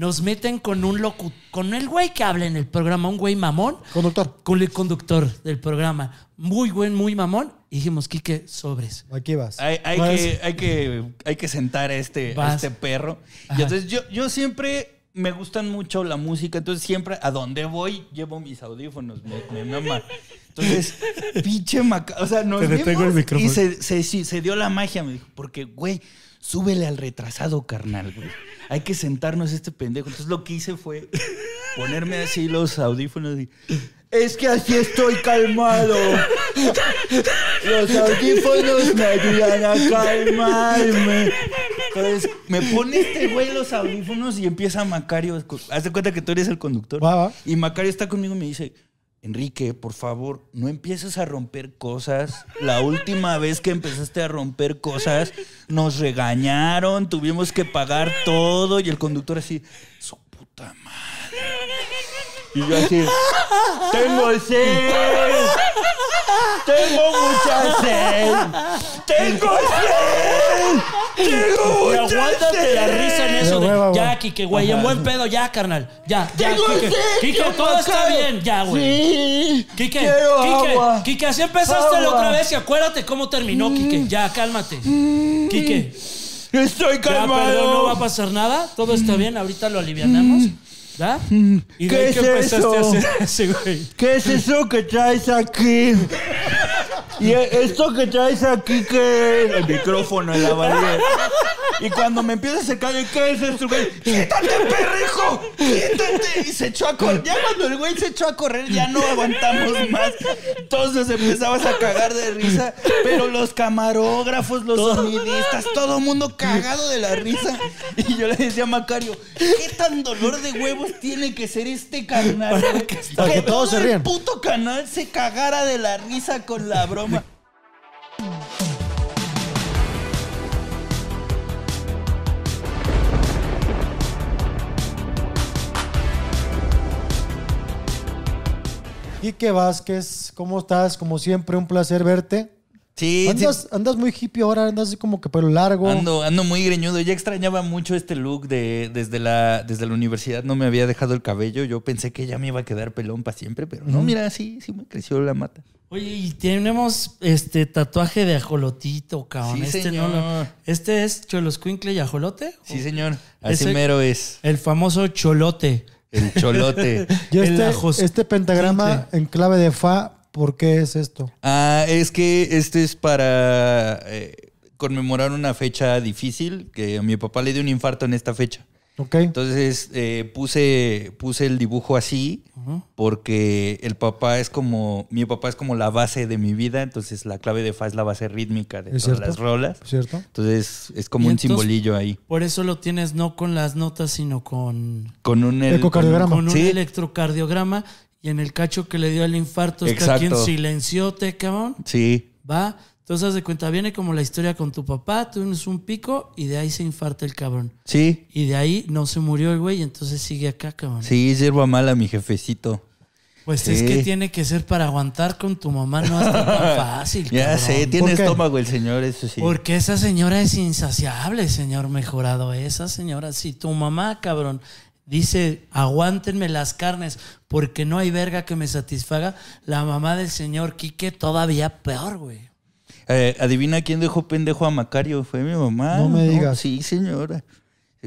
nos meten con un locu con el güey que habla en el programa, un güey mamón, Conductor. con el conductor del programa. Muy buen, muy mamón. Y dijimos, Quique, sobres. Aquí vas. Hay, hay Vas. que, hay, que, hay que sentar a este, a este perro. Y entonces yo, yo siempre me gustan mucho la música, entonces siempre a donde voy llevo mis audífonos, me, me mama. Entonces, pinche maca... O sea, nos Te detengo vimos el micrófono. y se, se, se dio la magia, me dijo, porque, güey, súbele al retrasado, carnal, güey. Hay que sentarnos este pendejo. Entonces lo que hice fue ponerme así los audífonos y... Es que así estoy calmado. Los audífonos me ayudan a calmarme. Entonces me pone este güey los audífonos y empieza Macario. Haz de cuenta que tú eres el conductor. Va, va. Y Macario está conmigo y me dice: Enrique, por favor, no empieces a romper cosas. La última vez que empezaste a romper cosas, nos regañaron, tuvimos que pagar todo. Y el conductor así, su puta madre. Y yo así, tengo sed. Tengo mucha sed. Tengo sed. Tengo mucha aguántate la risa en eso de ya. Quique, güey, en buen pedo, ya, carnal. Ya, ya, Tengo Quique. sed, Quique, yo todo está bien, ya, güey. Sí. Quiero Quique, agua. Quique, así empezaste la Agua. otra vez y acuérdate cómo terminó, Quique. Ya, cálmate. Quique, Estoy ya, calmado. perdón, no va a pasar nada. Todo está bien, ahorita lo alivianamos. ¿Ya? ¿Y de ¿Qué ahí es empezaste eso? a hacer ese güey? ¿Qué es eso que traes aquí? Y esto que traes aquí, ¿qué es? El micrófono en la barriga. Y cuando me empieza a secar, ¿qué es esto, güey? ¡Quítate, perrejo! ¡Quítate! Y se echó a correr. Ya cuando el güey se echó a correr, ya no aguantamos más. Todos nos empezamos a cagar de risa. Pero los camarógrafos, los sonidistas, todo mundo cagado de la risa. Y yo le decía a Macario, ¿qué tan dolor de huevos tiene que ser este carnal? güey? Para que todo todos se el puto canal se cagara de la risa con la broma. Quique Vázquez, ¿cómo estás? Como siempre, un placer verte. Sí, Andas, andas muy hippie ahora, andas así como que pelo largo. Ando, ando muy greñudo. Ya extrañaba mucho este look de desde la, desde la universidad. No me había dejado el cabello. Yo pensé que ya me iba a quedar pelón para siempre, pero no, mira, sí, sí me creció la mata. Oye, y tenemos este tatuaje de ajolotito, cabrón. Sí, este señor. no lo- Este es Choloscuincle y ajolote. Sí, señor. Así Ese- mero es. El famoso cholote. El cholote. Y el este, este pentagrama en clave de fa, ¿por qué es esto? Ah, es que este es para eh, conmemorar una fecha difícil, que a mi papá le dio un infarto en esta fecha. ¿Ok? Entonces eh, puse, puse el dibujo así porque el papá es como, mi papá es como la base de mi vida, entonces la clave de fa es la base rítmica de ¿Es todas cierto? las rolas. ¿Cierto? Entonces es como un entonces- simbolillo ahí. Por eso lo tienes no con las notas, sino con, Con un el- Ecocardiograma. con un Sí. electrocardiograma. Y en el cacho que le dio el infarto está Exacto. quien silenciote, cabrón. Sí. Va. Entonces, haz de cuenta, viene como la historia con tu papá, tú tienes un pico y de ahí se infarta el cabrón. Sí. Y de ahí no se murió el güey, entonces sigue acá, cabrón. Sí, sirva mala mi jefecito. Pues es que tiene que ser para aguantar con tu mamá, no es tan fácil. Ya cabrón. sé, tiene estómago el señor, eso sí. Porque esa señora es insaciable, señor mejorado. Esa señora, si tu mamá, cabrón, dice, aguántenme las carnes porque no hay verga que me satisfaga, la mamá del señor Quique todavía peor, güey. Eh, adivina quién dejó pendejo a Macario. Fue mi mamá. No me digas. Sí, señora.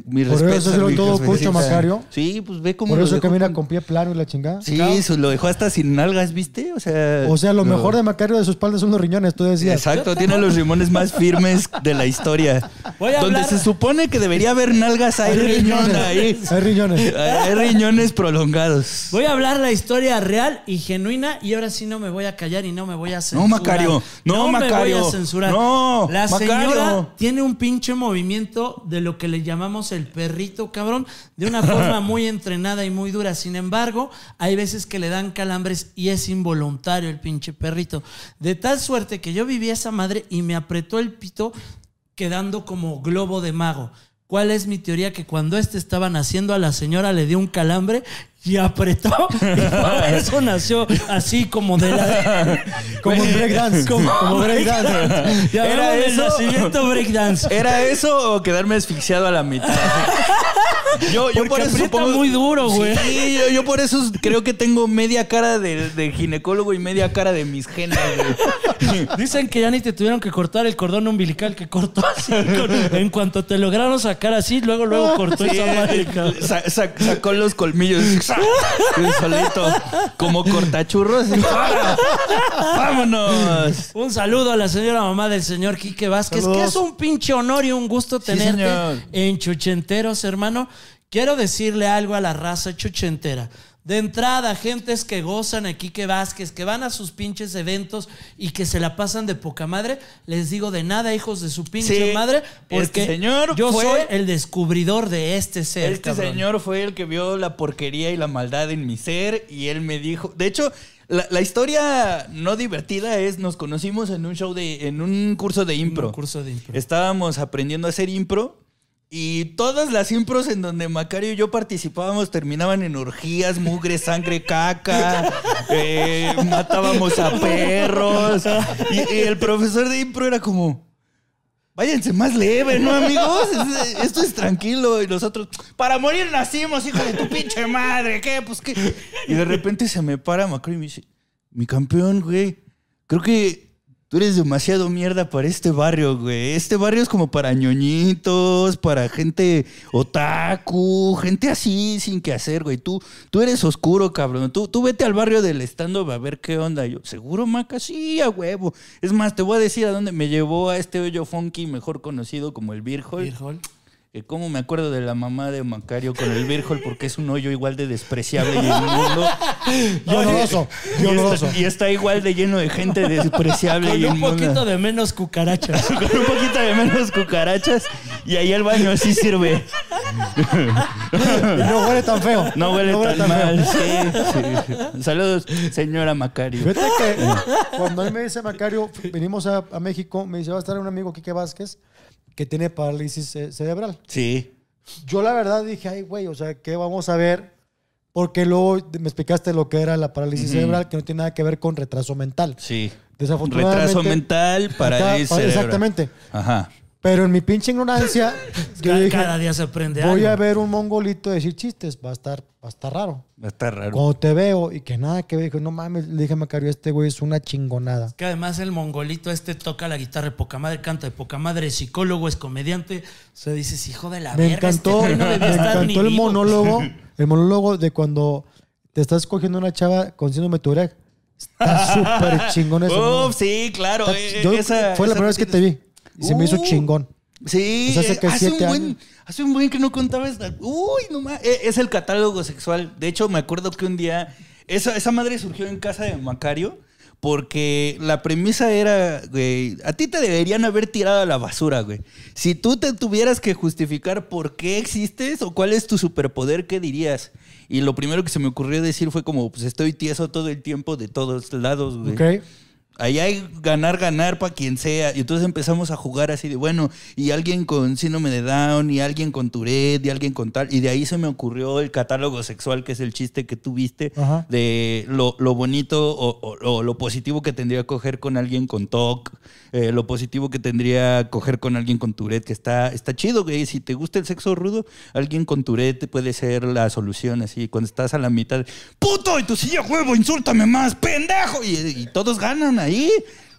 Mi Por respeto eso mi todo cucho, Macario. Sí, pues ve cómo Por lo eso dejó camina con- con pie plano y la chingada. Sí, eso lo dejó hasta sin nalgas, ¿viste? O sea. O sea, lo no. mejor de Macario de su espalda son los riñones, tú decías. Exacto, tiene los rimones más firmes de la historia. Voy a Donde hablar- se supone que debería haber nalgas, hay riñón ahí. Hay riñones. Hay riñones prolongados. Voy a hablar la historia real y genuina y ahora sí no me voy a callar y no me voy a censurar. Macario, no, me Macario, voy a censurar. no, La Macario. señora tiene un pinche movimiento de lo que le llamamos el perrito, cabrón, de una forma muy entrenada y muy dura. Sin embargo, hay veces que le dan calambres y es involuntario el pinche perrito. De tal suerte que yo viví esa madre y me apretó el pito quedando como globo de mago. ¿Cuál es mi teoría? Que cuando este estaba naciendo a la señora le dio un calambre y apretó y eso nació así como de la... Como breakdance. Como, Como breakdance. Ya Era eso. nacimiento breakdance. ¿Era eso o quedarme asfixiado a la mitad? Yo, yo por eso supongo- muy duro, güey. Sí, yo, yo por eso creo que tengo media cara de, de ginecólogo y media cara de mis genes, güey. Dicen que ya ni te tuvieron que cortar el cordón umbilical que cortó así. con- en cuanto te lograron sacar así, luego, luego cortó Sí, esa madre, cabrón. sa- sa- sacó los colmillos y solito, como cortachurros. ¡Vámonos! Un saludo a la señora mamá del señor Quique Vázquez, Saludos. que es un pinche honor y un gusto tenerte señor. en Chuchenteros, hermano. Quiero decirle algo a la raza chuchentera. De entrada, gentes que gozan a Quique Vázquez, que van a sus pinches eventos y que se la pasan de poca madre, les digo de nada, hijos de su pinche Sí, madre, porque este señor yo fue- soy el descubridor de este ser. Este cabrón. señor fue el que vio la porquería y la maldad en mi ser y él me dijo, de hecho, la, la historia no divertida es, nos conocimos en un show de, en un curso de impro. Un curso de impro. Estábamos aprendiendo a hacer impro y todas las impros en donde Macario y yo participábamos terminaban en orgías, mugre, sangre, caca, eh, matábamos a perros y, y el profesor de impro era como... Váyanse más leve, ¿no, amigos? Es- Esto es tranquilo. Y nosotros, para morir nacimos, hijo de tu pinche madre. ¿Qué? Pues qué. Y de repente se me para Macri y me dice, mi campeón, güey, creo que tú eres demasiado mierda para este barrio, güey. Este barrio es como para ñoñitos, para gente otaku, gente así sin que hacer, güey. Tú, tú eres oscuro, cabrón. Tú, tú vete al barrio del stand-up a ver qué onda. Yo, ¿seguro, Maca? Sí, a huevo. Es más, te voy a decir a dónde me llevó a este hoyo funky, mejor conocido como el Beer. Que cómo me acuerdo de la mamá de Macario con el Hall porque es un hoyo igual de despreciable y inmundo. Y oloroso, y está, y está igual de lleno de gente despreciable Con y un inmunda. poquito de menos cucarachas. Con un poquito de menos cucarachas y ahí el baño sí sirve. No huele tan feo. No huele tan, feo. mal. Sí, sí. Saludos, señora Macario. Fíjate que cuando él me dice Macario, venimos a, a México, me dice, va a estar un amigo, Quique Vázquez, que tiene parálisis cerebral. Sí. Yo la verdad dije, ay, güey, o sea, ¿qué vamos a ver? Porque luego me explicaste lo que era la parálisis cerebral, que no tiene nada que ver con retraso mental. Sí. Desafortunadamente. Retraso mental, parálisis cerebral. Exactamente. Ajá. Pero en mi pinche ignorancia, yo Cada, dije, cada día se aprende voy algo. a ver un mongolito decir chistes, va a estar, va a estar raro. Está raro. Cuando te veo y que nada que ver, dije, no mames, le dije a Macario, este güey es una chingonada. Que además el mongolito este toca la guitarra de poca madre, canta de poca madre, es psicólogo, es comediante. O sea, dices, hijo de la Me verga, este encantó, no me estar encantó el vivo. monólogo, el monólogo de cuando te estás cogiendo una chava con síndrome Tourette. Está súper chingón ese. Uf, sí, claro. Está- eh, yo- esa- fue la esa primera vez que te vi y se me hizo Uh. chingón. Sí, Pues hace un buen, hace un buen que no contaba esta. Uy, no más. Es el catálogo sexual. De hecho, me acuerdo que un día. Esa, esa madre surgió en casa de Macario. Porque la premisa era, güey, a ti te deberían haber tirado a la basura, güey. Si tú te tuvieras que justificar por qué existes o cuál es tu superpoder, ¿qué dirías? Y lo primero que se me ocurrió decir fue como, pues estoy tieso todo el tiempo de todos lados, güey. ¿Ok? Ahí hay ganar, ganar para quien sea. Y entonces empezamos a jugar así de, bueno, y alguien con síndrome de Down, y alguien con Tourette, y alguien con tal. Y de ahí se me ocurrió el catálogo sexual, que es el chiste que tú viste, Ajá. de lo, lo bonito o, o- o lo positivo que tendría coger con alguien con TOC, eh, lo positivo que tendría coger con alguien con Tourette, que está, está chido, güey. Si te gusta el sexo rudo, alguien con Tourette puede ser la solución, así. Cuando estás a la mitad, ¡puto! Y tu silla huevo, insúltame más, pendejo. Y, y todos ganan ahí.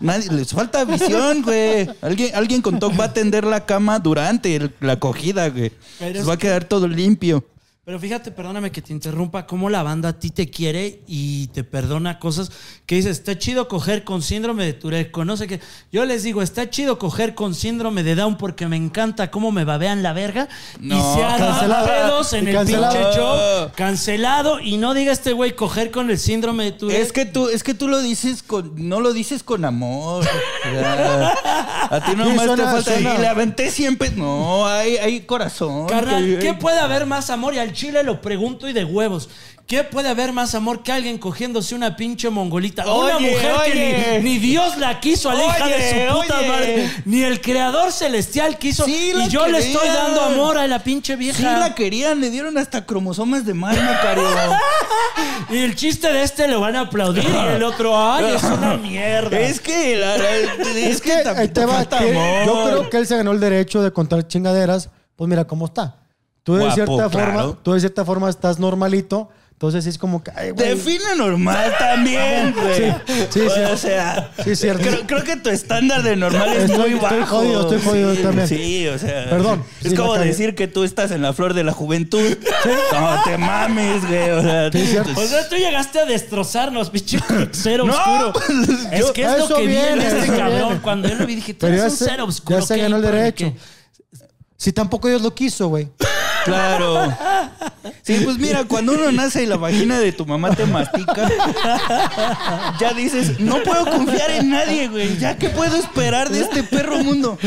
Nadie, les falta visión, güey. Alguien, alguien con TOC va a tender la cama durante el- la acogida, güey. Va a quedar todo limpio. Pero fíjate, perdóname que te interrumpa, cómo la banda a ti te quiere y te perdona cosas que dices, está chido coger con síndrome de Tourette, con no sé qué. Yo les digo, está chido coger con síndrome de Down porque me encanta cómo me babean la verga No. y se hagan Cancelado. pedos en el cancelado. pinche show, cancelado y no diga este güey coger con el síndrome de Tourette. Es que tú, es que tú lo dices con, no lo dices con amor. A ti nomás te falta. Y le aventé siempre. No, hay, hay corazón. Carnal, Que- ¿qué puede haber más amor? Y al chile lo pregunto y de huevos. ¿Qué puede haber más amor que alguien cogiéndose una pinche mongolita? una Oye, mujer oye. que ni, ni Dios la quiso a la hija de su puta oye. madre, ni el creador celestial quiso. Sí, y yo le estoy dando amor a la pinche vieja. Sí la querían, le dieron hasta cromosomas de más, Macario. Y el chiste de este lo van a aplaudir y el otro, ay, es una mierda. es que, la- la- es, Es que ahí te va. falta que amor. yo creo que él se ganó el derecho de contar chingaderas. Pues mira cómo está. Tú de Guapo, cierta claro. forma, tú de cierta forma estás normalito, entonces es como que, ay. Define normal también, güey. sí, sí. O sea, Sí, cierto. Creo, creo que tu estándar de normal es Estoy- muy estoy bajo. jodido, estoy jodido sí, también. Sí, o sea. Perdón, Es sí, como decir que tú estás en la flor de la juventud. No te mames, güey. O sea, Sí, cierto. O sea, tú llegaste a destrozarnos, pinche ser No, oscuro. pues, es que es lo que viene este cabrón. viene. Cuando yo lo vi, dije, tú eres un ser oscuro. ya se ganó el ¿Por derecho. Si tampoco Dios lo quiso, güey. Claro. Sí, pues mira, cuando uno nace y la vagina de tu mamá te mastica, ya dices, no puedo confiar en nadie, güey. ¿Ya qué puedo esperar de este perro mundo?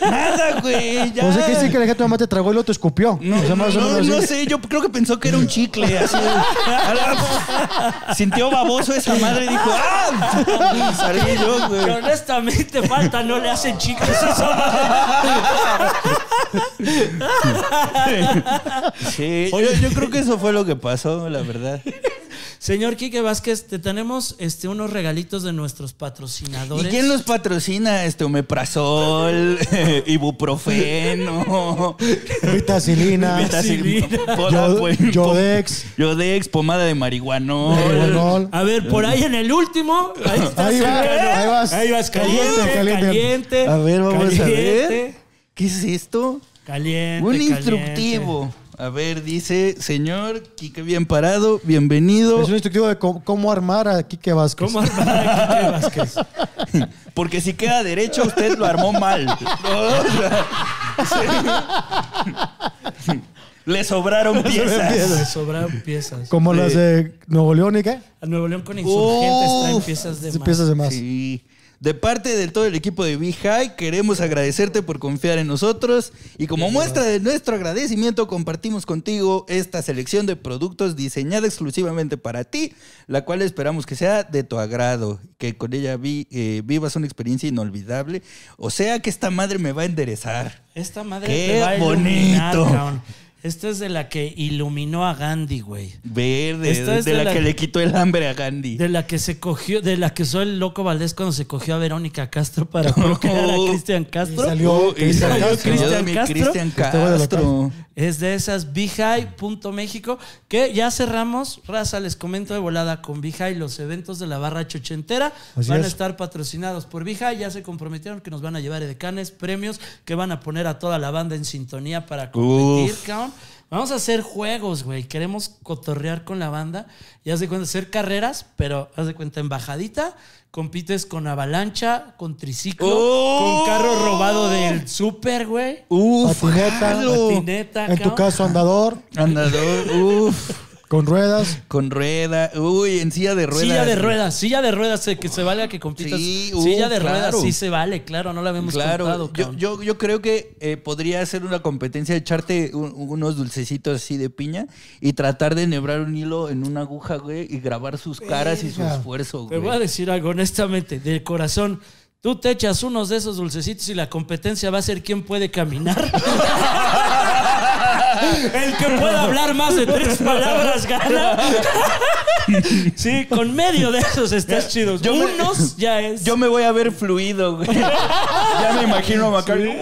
Nada, güey. Ya. O sea, que sí que la gente mamá te tragó y luego te escupió. No, O sea, más o no, menos no así. sé, yo creo que pensó que era un chicle. Así, A la- sintió baboso esa madre y dijo, ¡ah! Y salí yo, Que güey. honestamente falta, no le hacen chicos eso. Sí, yo, yo creo que eso fue lo que pasó, la verdad. Señor Quique Vázquez, te tenemos este, unos regalitos de nuestros ¿Y patrocinadores. quién los patrocina? Este omeprazol, ibuprofeno, Vitacilina, pues, Yodex, Yodex, pomada de marihuanol. Marihuanol. A ver, por ahí en el último. Ahí, estás Ahí va, ahí vas. Ahí vas, caliente, Caliente, caliente. A ver, vamos a ver. ¿Qué es esto? Caliente. Un caliente. instructivo. A ver, dice, señor Quique bien parado, bienvenido. Es un instructivo de cómo, cómo armar a Quique Vázquez. ¿Cómo armar a Quique Vázquez? Porque si queda derecho, usted lo armó mal. No, o sea, sí. Le sobraron Le piezas. sobraron piezas. Como las de Nuevo León y qué? A Nuevo León con insurgentes traen Uf. piezas de más. piezas de más. Sí. De parte de todo el equipo de Big High, queremos agradecerte por confiar en nosotros y como muestra de nuestro agradecimiento compartimos contigo esta selección de productos diseñada exclusivamente para ti, la cual esperamos que sea de tu agrado, que con ella vi- eh, vivas una experiencia inolvidable, o sea que esta madre me va a enderezar. Esta madre Qué te va a bonito. Esta es de la que iluminó a Gandhi, güey. Verde, Esta de, es de la, la- que le quitó el hambre a Gandhi. De la que se cogió, de la que usó el loco Valdés cuando se cogió a Verónica Castro para procrear a Cristian Y Castro. salió y salió. Cristian mi Castro. Cristian. Es de esas México que ya cerramos. Raza, les comento de volada con Vijay los eventos de la barra chochentera. Así van a es. estar patrocinados por Vijay. Ya se comprometieron que nos van a llevar edecanes, premios, que van a poner a toda la banda en sintonía para competir, Uf. cabrón. Vamos a hacer juegos, güey. Queremos cotorrear con la banda y haz de cuenta hacer carreras, pero haz de cuenta en bajadita. Compites con avalancha, con triciclo, Oh. con carro robado del súper, güey. Uf, Patineta. Patineta, En tu caso, andador, Andador, uf, con ruedas. con rueda, uy, en silla de ruedas. Silla de ruedas, silla de ruedas, eh, que se valga que compitas. Sí, silla uh, de ruedas, sí se vale, claro, no la habíamos Claro, contado, yo, yo, yo creo que eh, podría ser una competencia de echarte un- unos dulcecitos así de piña y tratar de enhebrar un hilo en una aguja, güey, y grabar sus caras y su esfuerzo, Te güey. voy a decir algo, honestamente, de corazón. Tú te echas unos de esos dulcecitos y la competencia va a ser quién puede caminar. El que pueda hablar más de tres palabras gana. Sí, con medio de esos estás chido. Yo me- Unos ya es. Yo me voy a ver fluido, güey. ya me imagino a Macario.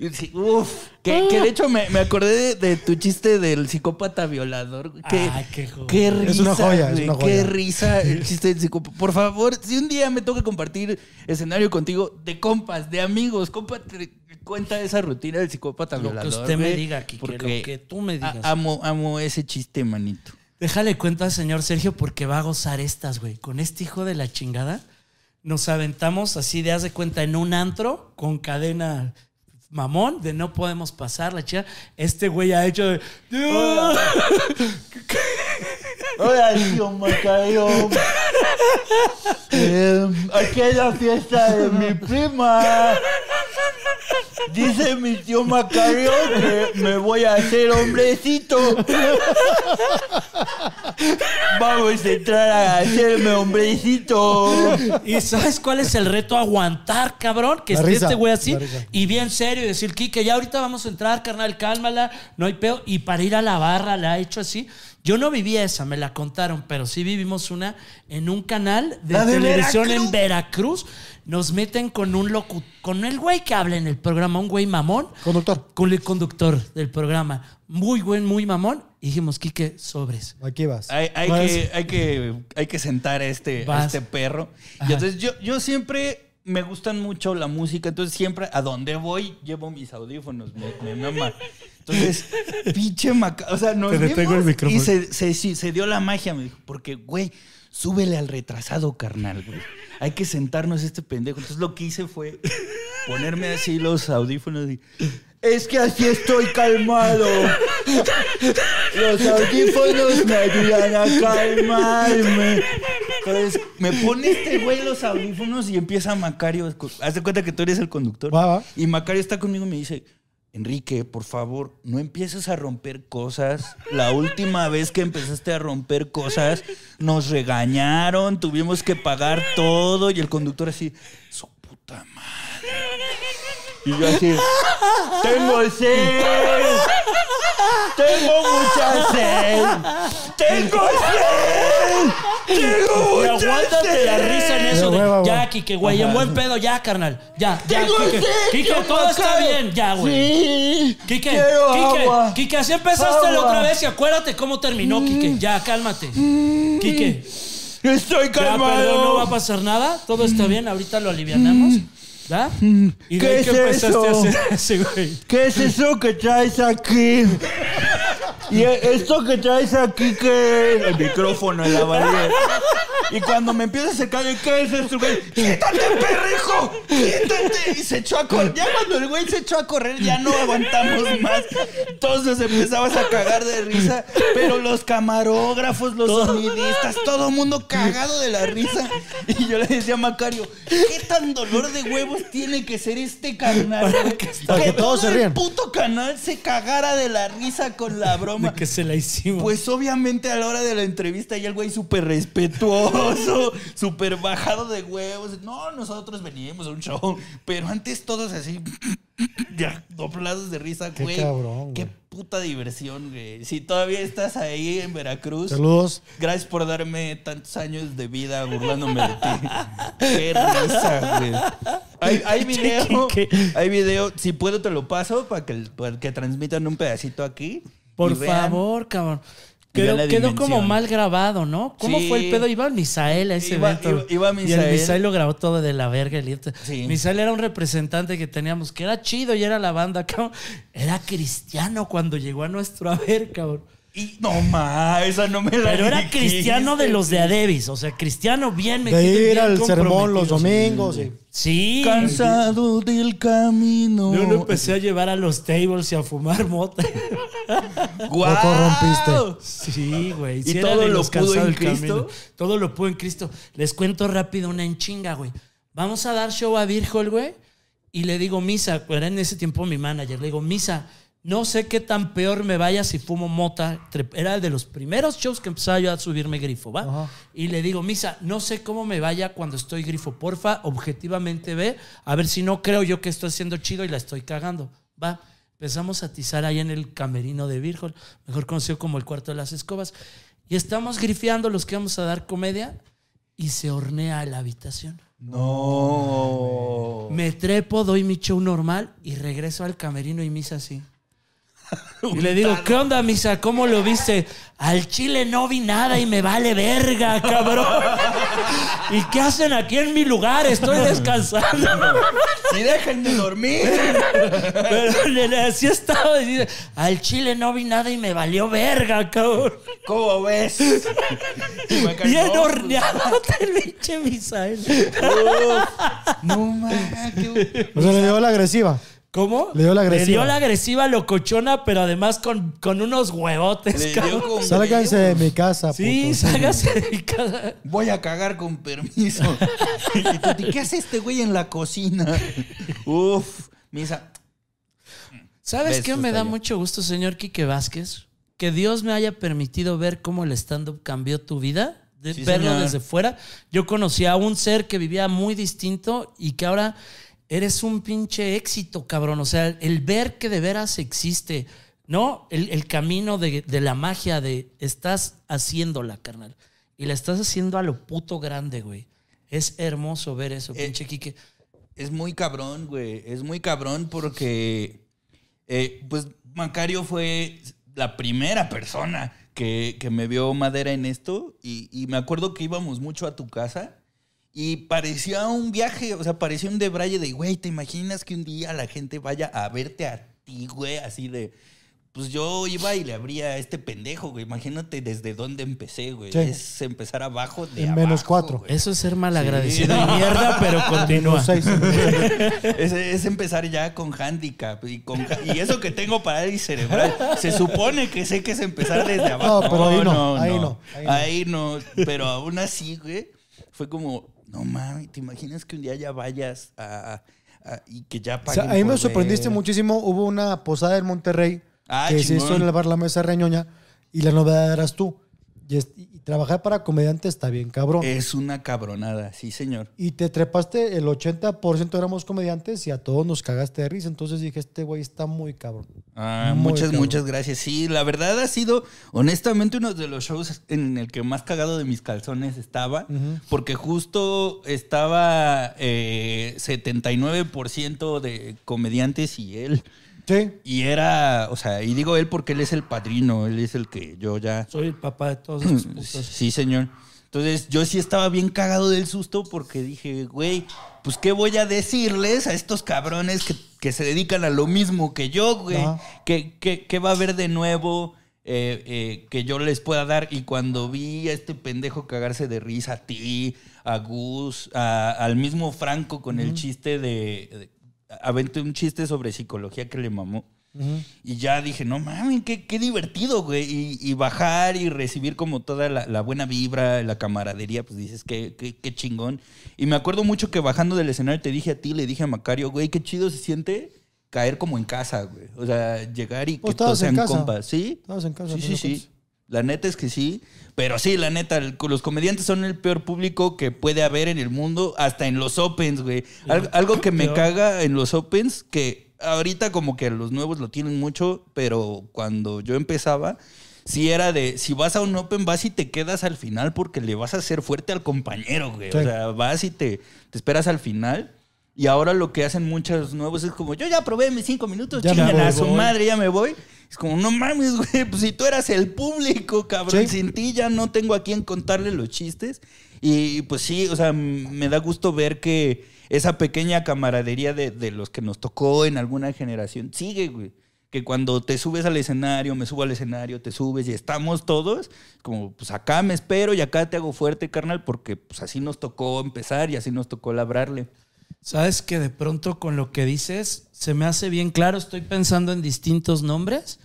Y sí, Uf, que, que de hecho me, me acordé de, de tu chiste del psicópata violador. güey. Qué, Ay, qué joya. qué risa. Es una joya, es una Qué joya. risa el chiste del psicópata. Por favor, si un día me toca compartir escenario contigo de compas, de amigos, compa, te- cuenta esa rutina del psicópata Lo que usted me diga, Kike, lo porque que tú me digas. amo, amo ese chiste, manito. Déjale cuenta, señor Sergio, porque va a gozar estas, güey. Con este hijo de la chingada, nos aventamos así de haz de cuenta en un antro con cadena mamón de no podemos pasar la chica. Este güey ha hecho de. Macario. Eh, aquí es la fiesta de mi prima. Dice mi tío Macario que me voy a hacer hombrecito. Vamos a entrar a hacerme hombrecito. ¿Y sabes cuál es el reto? Aguantar, cabrón. Que La esté risa, este güey así y bien serio y decir, Kike, ya ahorita vamos a entrar, carnal, cálmala, no hay pedo. Y para ir a la barra la ha hecho así. Yo no viví esa, me la contaron, pero sí vivimos una en un canal de, televisión Veracruz. en Veracruz. nos meten con un locu con el güey que habla en el programa, un güey mamón, Conductor. con el conductor del programa. Muy buen, muy mamón. Y dijimos, Quique, sobres. Aquí vas. Hay, hay Vas. que, hay, que, hay que sentar a este, a este perro. Ajá. Y entonces yo, yo siempre me gustan mucho la música, entonces siempre a donde voy llevo mis audífonos, me, me mama. Entonces, pinche maca... O sea, nos Te detengo el micrófono. y se, se, sí, se dio la magia, me dijo, porque, güey, súbele al retrasado, carnal, güey. Hay que sentarnos este pendejo. Entonces lo que hice fue ponerme así los audífonos y... Es que así estoy calmado. Los audífonos me ayudan a calmarme. Entonces, me pone este güey los audífonos y empieza Macario. Haz de cuenta que tú eres el conductor. Va, va. Y Macario está conmigo y me dice: Enrique, por favor, no empieces a romper cosas. La última vez que empezaste a romper cosas, nos regañaron, tuvimos que pagar todo. Y el conductor así: Su puta madre. Y yo así: Tengo sed. Tengo mucha sed. Tengo sed. Tengo Y mucha aguántate la sed. risa en eso de hueva, ya. Quique, güey, en buen pedo, ya, carnal. Ya, ya, Tengo sed, Quique, yo todo está bien, ya, güey. Sí. Quique, Quiero Quique, agua. Quique, así empezaste la Agua. otra vez y acuérdate cómo terminó, Quique. Ya, cálmate. Quique, Estoy ya, calmado. perdón, no va a pasar nada. Todo está bien, ahorita lo alivianamos. Y de ¿Qué ahí es que empezaste a eso? hacer ese, güey. ¿Qué es eso que traes aquí? ¿Y esto que traes aquí qué es? El micrófono en la varilla. Y cuando me empieza a secar, ¿qué es esto, güey? ¡Quítate, perrijo! ¡Quítate! Y se echó a correr. Ya cuando el güey se echó a correr, ya no aguantamos más. Todos nos empezamos a cagar de risa. Pero los camarógrafos, los sonidistas, todo el mundo cagado de la risa. Y yo le decía a Macario, ¿qué tan dolor de huevos tiene que ser este carnal? güey? Para que todos se todo el puto canal se cagara de la risa con la broma. De que se la hicimos. Pues obviamente a la hora de la entrevista ya el güey súper respetuoso, súper bajado de huevos. No, nosotros veníamos a un show, pero antes todos así, ya doblados de risa, Qué güey. cabrón, Qué güey. puta diversión, güey. Si todavía estás ahí en Veracruz, Saludos. gracias por darme tantos años de vida burlándome de ti. Qué risa, güey. Hay, hay video, hay video. Si puedo te lo paso para que, para que transmitan un pedacito aquí. Por favor, cabrón. Quedó, como mal grabado, ¿no? ¿Cómo Sí. fue el pedo? Iba Misael a ese Iba- evento. iba- iba Y Misael. el Misael lo grabó todo de la verga. el. Sí. Misael era un representante que teníamos, que era chido y era la banda, cabrón. Era cristiano cuando llegó a nuestro haber, cabrón. Y no más, esa no me la Pero era cristiano de los de Adebis. O sea, cristiano bien metido. De ir bien al sermón los domingos. Sí. Cansado del camino. Yo lo empecé a llevar a los tables y a fumar mota. ¡Guau! Lo corrompiste. Sí, güey. ¿Y Sí todo lo pudo en del camino. Cristo? Todo lo pudo en Cristo. Les cuento rápido una en chinga, güey. Vamos a dar show a Virgol, güey. Y le digo, Misa, era en ese tiempo mi manager, le digo, Misa, no sé qué tan peor me vaya si fumo mota. Era de los primeros shows que empezaba yo a subirme grifo, ¿va? Ajá. Y le digo, Misa, no sé cómo me vaya cuando estoy grifo. Porfa, objetivamente ve, a ver si no creo yo que estoy haciendo chido y la estoy cagando. Va. Empezamos a atizar ahí en el camerino de Virgol, mejor conocido como el cuarto de las escobas. Y estamos grifeando los que vamos a dar comedia y se hornea la habitación. No. Me trepo, doy mi show normal y regreso al camerino y misa así. Y le digo, ¿qué onda, misa? ¿Cómo lo viste? Al chile no vi nada y me vale verga, cabrón. ¿Y qué hacen aquí en mi lugar? Estoy descansando. Y déjenme dormir. Pero así estaba. y dice, Al chile no vi nada y me valió verga, cabrón. ¿Cómo ves? Bien no, horneado el pinche Misael. No, ma, qué- O sea, le dio la agresiva. ¿Cómo? Le dio la Le dio agresiva. la agresiva locochona, pero además con, con unos huevotes, Le cabrón. dio con Sálganse de mi casa. Sí, putos. ságase de mi casa. Voy a cagar con permiso. y tú, "¿Y ¿qué hace este güey en la cocina? Uf, misa. ¿Sabes Ves, qué me da mucho gusto, señor Quique Vázquez? Que Dios me haya permitido ver cómo el stand-up cambió tu vida, de Sí, verlo señor. desde fuera. Yo conocí a un ser que vivía muy distinto y que ahora eres un pinche éxito, cabrón. O sea, el ver que de veras existe, ¿no? El, el camino de, de la magia de estás haciéndola, carnal. Y la estás haciendo a lo puto grande, güey. Es hermoso ver eso, Eh, pinche Quique. Es muy cabrón, güey. Es muy cabrón porque, eh, pues, Macario fue la primera persona que, que me vio madera en esto. Y, y me acuerdo que íbamos mucho a tu casa. Y parecía un viaje, o sea, parecía un debraye de, güey, ¿te imaginas que un día la gente vaya a verte a ti, güey? Así de, pues yo iba y le abría a este pendejo, güey. Imagínate desde dónde empecé, güey. Sí. Es empezar abajo de En menos abajo, cuatro. güey. Eso es ser malagradecido Sí. y mierda, pero continúa. Menos seis. Es, es empezar ya con handicap y, con, y eso que tengo parálisis cerebral. Se supone que sé que es empezar desde abajo. No, pero ahí no, ahí no, ahí no. Ahí no. Pero aún así, güey, fue como, no mames, ¿te imaginas que un día ya vayas a, a- y que ya O paguen sea, a mí me sorprendiste muchísimo. Hubo una posada en Monterrey Ah, que se hizo chingón. en el bar La Mesa Reñoña y la novedad eras tú. Y, es- y trabajar para comediante está bien cabrón. Es una cabronada, sí, señor. Y te trepaste, el 80% éramos comediantes y a todos nos cagaste de risa. Entonces dije, este güey está muy cabrón. Ah, Muy muchas, cabrón. muchas gracias. Sí, la verdad ha sido, honestamente, uno de los shows en el que más cagado de mis calzones estaba, porque justo estaba eh, 79% de comediantes y él. Sí. Y era, o sea, y digo él porque él es el padrino, él es el que yo ya... Soy el papá de todos estos putos. Sí, señor. Entonces yo sí estaba bien cagado del susto porque dije, güey, pues qué voy a decirles a estos cabrones que, que se dedican a lo mismo que yo, güey. ¿Qué, qué, qué va a haber de nuevo eh, eh, que yo les pueda dar? Y cuando vi a este pendejo cagarse de risa, a ti, a Gus, a- al mismo Franco con el chiste de... de- aventé un chiste sobre psicología que le mamó. Y ya dije, no mames, qué, qué divertido, güey. Y, y bajar y recibir como toda la, la buena vibra, la camaradería, pues dices, qué, qué, qué chingón. Y me acuerdo mucho que bajando del escenario te dije a ti, le dije a Macario, güey, qué chido se siente caer como en casa, güey. O sea, llegar y que Pues todos estabas en sean compas. ¿Sí? Estabas en casa, Sí, sí, sí. La neta es que sí. Pero sí, la neta, el- los comediantes son el peor público que puede haber en el mundo, hasta en los Opens, güey. Al- algo que me caga en los Opens, que ahorita como que los nuevos lo tienen mucho, pero cuando yo empezaba, sí era de, si vas a un Open, vas y te quedas al final porque le vas a hacer fuerte al compañero, güey. Sí. O sea, vas y te, te esperas al final. Y ahora lo que hacen muchos nuevos es como, yo ya probé mis cinco minutos, chingan a su madre, ya me voy. Es como, no mames, güey, pues si tú eras el público, cabrón, Sí. sin ti ya no tengo a quién contarle los chistes. Y pues sí, o sea, me da gusto ver que esa pequeña camaradería de, de los que nos tocó en alguna generación sigue, güey. Que cuando te subes al escenario, me subo al escenario, te subes y estamos todos, como pues acá me espero y acá te hago fuerte, carnal, porque pues así nos tocó empezar y así nos tocó labrarle. Sabes que de pronto con lo que dices se me hace bien claro, estoy pensando en distintos nombres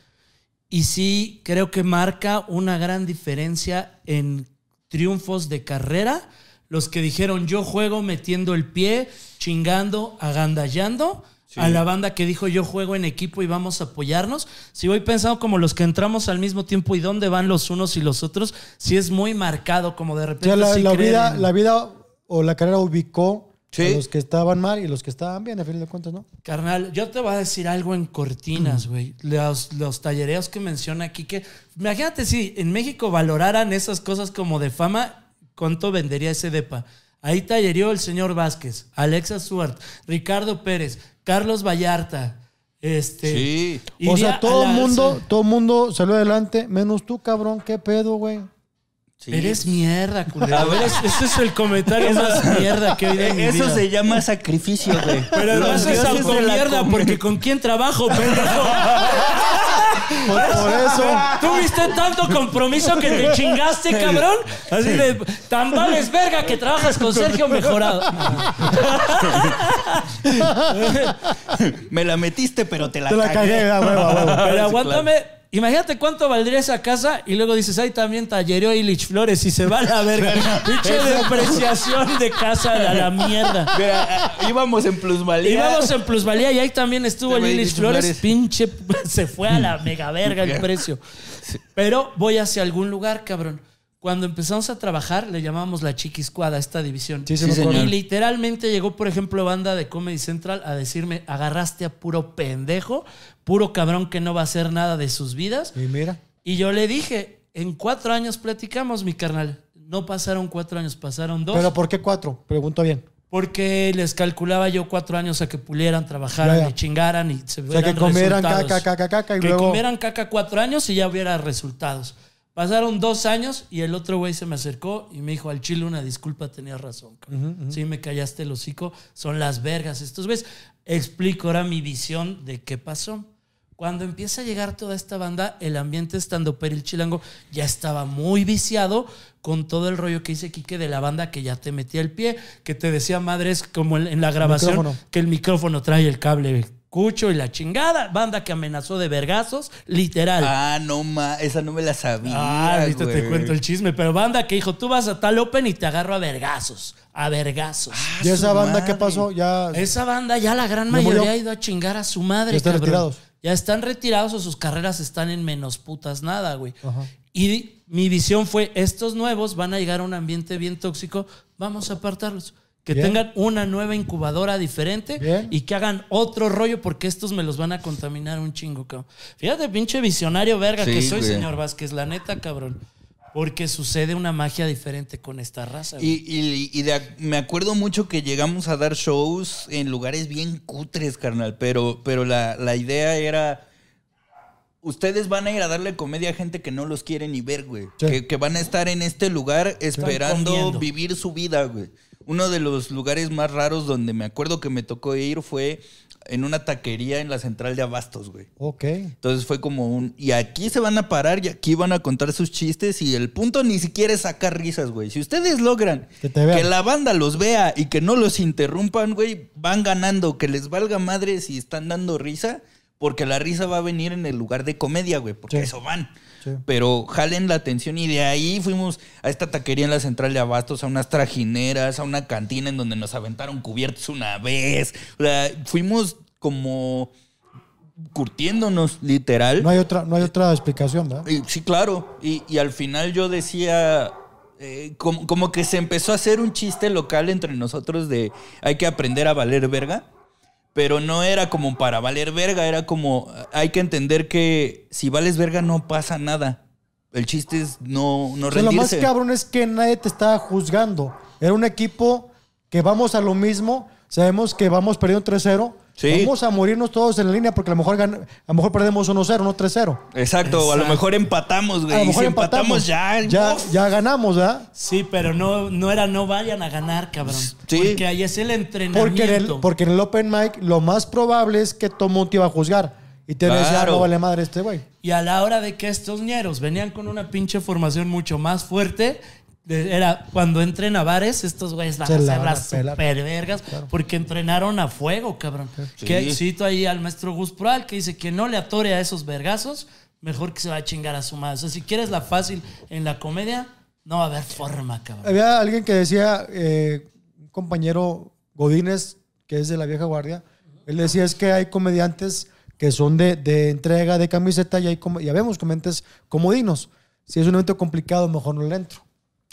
y sí creo que marca una gran diferencia en triunfos de carrera. Los que dijeron yo juego metiendo el pie, chingando, agandallando. A la banda que dijo yo juego en equipo y vamos a apoyarnos. Si voy pensando como los que entramos al mismo tiempo y dónde van los unos y los otros, sí es muy marcado, como de O repente. sea, la, sí la creen vida, en- la vida o la carrera ubicó Sí. a los que estaban mal y los que estaban bien, a fin de cuentas, ¿no? Carnal, yo te voy a decir algo en cortinas, güey. Los, los tallereos que menciona aquí, que imagínate si en México valoraran esas cosas como de fama, ¿cuánto vendería ese depa? Ahí tallereó el señor Vázquez, Alexa Suart, Ricardo Pérez, Carlos Vallarta. Este, Sí. O sea, todo el mundo, todo el mundo salió adelante, menos tú, cabrón, qué pedo, güey. Sí. Eres mierda, culero. A ver, ese es el comentario más mierda que he oído en mi Eso vida. se llama sacrificio, güey. Pero Los es la mierda porque ¿con quién trabajo, pendejo? Por, por eso. Tuviste tanto compromiso que te chingaste, cabrón. Así de, tan vales verga que trabajas con Sergio Mejorado. Me la metiste, pero te la, Te la cagué, a huevo, a huevo. Pero aguántame. Imagínate cuánto valdría esa casa y luego dices, ay, también tallereó Illich Flores y se va a la verga. Pinche depreciación de casa a la mierda. Mira, ah, íbamos en plusvalía. Íbamos en plusvalía y ahí también estuvo el Illich Illich Flores. Flores. Pinche, se fue a la mega verga el precio. Pero voy hacia algún lugar, cabrón. Cuando empezamos a trabajar, le llamábamos la chiquiscuada a esta división. Sí, sí, señor. Y literalmente llegó, por ejemplo, banda de Comedy Central a decirme, agarraste a puro pendejo, puro cabrón que no va a hacer nada de sus vidas. Y mira. Y yo le dije, en cuatro años platicamos, mi carnal. No pasaron cuatro años, pasaron dos. ¿Pero por qué cuatro? Pregunto bien. Porque les calculaba yo cuatro años a que pulieran, trabajaran Ya, ya. y chingaran y se O sea, que comieran resultados. caca, caca, caca y que luego... comieran caca cuatro años y ya hubiera resultados. Pasaron dos años y el otro güey se me acercó y me dijo, al chile una disculpa, tenías razón. cabrón. Sí, me callaste el hocico, son las vergas estos güeyes. Explico ahora mi visión de qué pasó. Cuando empieza a llegar toda esta banda, el ambiente estando el chilango ya estaba muy viciado con todo el rollo que dice Quique de la banda que ya te metía el pie, que te decía madres como en la grabación Micrófono. que el micrófono trae el cable cucho y la chingada, banda que amenazó de vergazos, literal. Ah, no ma, esa no me la sabía. Ah, viste, te cuento el chisme. Pero banda que dijo, tú vas a tal Open y te agarro a vergazos. A vergazos. ¿Y esa banda qué pasó? Ya... Esa banda ya la gran ¿Ya mayoría murió? ha ido a chingar a su madre. Ya están cabrón. retirados. Ya están retirados o sus carreras están en menos putas nada, güey. Ajá. Y mi visión fue, estos nuevos van a llegar a un ambiente bien tóxico, vamos a apartarlos. Que Bien. tengan una nueva incubadora diferente Bien. y que hagan otro rollo porque estos me los van a contaminar un chingo, cabrón. Fíjate, pinche visionario verga Sí, que soy, güey. señor Vázquez, la neta, cabrón. Porque sucede una magia diferente con esta raza. güey. Y, y- y de ac- me acuerdo mucho que llegamos a dar shows en lugares bien cutres, carnal. Pero, pero la, la idea era. Ustedes van a ir a darle comedia a gente que no los quiere ni ver, güey. Sí. Que, que van a estar en este lugar esperando vivir su vida, güey. Uno de los lugares más raros donde me acuerdo que me tocó ir fue en una taquería en la central de Abastos, güey. Ok. Entonces fue como un. Y aquí se van a parar y aquí van a contar sus chistes. Y el punto ni siquiera es sacar risas, güey. Si ustedes logran Que la banda los vea y que no los interrumpan, güey, van ganando. Que les valga madre si están dando risa. Porque la risa va a venir en el lugar de comedia, güey. Porque Sí. eso van. Sí. Pero jalen la atención y de ahí fuimos a esta taquería en la central de Abastos, a unas trajineras, a una cantina en donde nos aventaron cubiertos una vez. O sea, fuimos como curtiéndonos, literal. No hay otra, no hay otra explicación, ¿verdad? Sí, claro. Y, y al final yo decía, eh, como, como que se empezó a hacer un chiste local entre nosotros de hay que aprender a valer verga. Pero no era como para valer verga, era como hay que entender que si vales verga no pasa nada. El chiste es no, no O sea, lo más rendirse. cabrón es que nadie te estaba juzgando. Era un equipo que vamos a lo mismo. Sabemos que vamos perdiendo 3-0. Sí. Vamos a morirnos todos en la línea porque a lo mejor, gan- a lo mejor perdemos 1-0, no 3-0. Exacto, o a lo mejor empatamos, A güey. lo Y mejor si empatamos, ya. ya, uf. ya ganamos, ¿verdad? Sí, pero no, no era no vayan a ganar, cabrón. Sí. Porque ahí es el entrenamiento. Porque en, el, porque en el Open Mic lo más probable es que todo mundo te iba a juzgar. Y te decía, Claro. no vale madre este güey. Y a la hora de que estos ñeros venían con una pinche formación mucho más fuerte, era cuando entren a bares, estos güeyes van Se a la hacer van a las pelar. super vergas porque entrenaron a fuego, cabrón. Sí. Que cito ahí al maestro Gus Proal que dice que no le atore a esos vergazos, mejor que se va a chingar a su madre. O sea, si quieres la fácil en la comedia, no va a haber forma, cabrón. Había alguien que decía, eh, un compañero Godínez, que es de la vieja guardia, él decía es que hay comediantes que son de, de entrega de camiseta y hay como, ya vemos comediantes comodinos. Si es un evento complicado, mejor no le entro.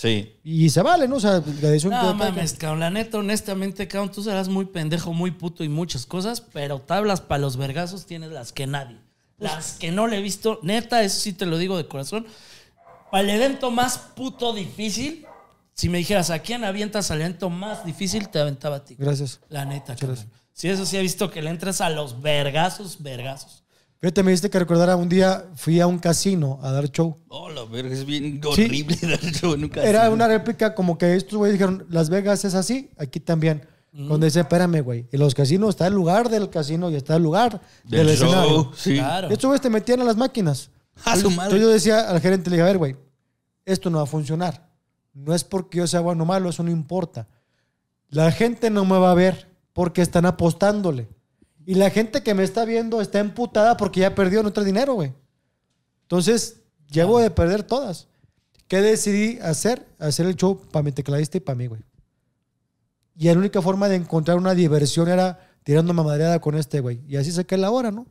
Sí. Y se vale, ¿no? O sea, la decisión No que- mames, cabrón. La neta, honestamente, cabrón, tú serás muy pendejo, muy puto y muchas cosas, pero tablas para los vergazos tienes las que nadie. Las que no le he visto, neta, eso sí te lo digo de corazón. Para el evento más puto difícil, si me dijeras a quién avientas al evento más difícil, te aventaba a ti. Gracias. La neta, cabrón. Sí, eso sí he visto que le entras a los vergazos, vergazos. Fíjate, me diste que recordara un día fui a un casino a dar show. Oh, la verga, es bien Sí. horrible dar show en un casino. Era una réplica como que estos güeyes dijeron, Las Vegas es así, aquí también. Donde dice, espérame, güey. En los casinos está el lugar del casino y está el lugar del, Del show, escenario. sí. Claro. Estos güeyes te metían a las máquinas. A su Entonces, madre. yo decía al gerente, le dije, a ver, güey, esto no va a funcionar. No es porque yo sea bueno o malo, eso no importa. La gente no me va a ver porque están apostándole. Y la gente que me está viendo está emputada porque ya perdió nuestro dinero, güey. Entonces, llevo de perder todas. ¿Qué decidí hacer? Hacer el show para mi tecladista y para mí, güey. Y la única forma de encontrar una diversión era tirando madreada con este, güey. Y así saqué la hora, ¿no?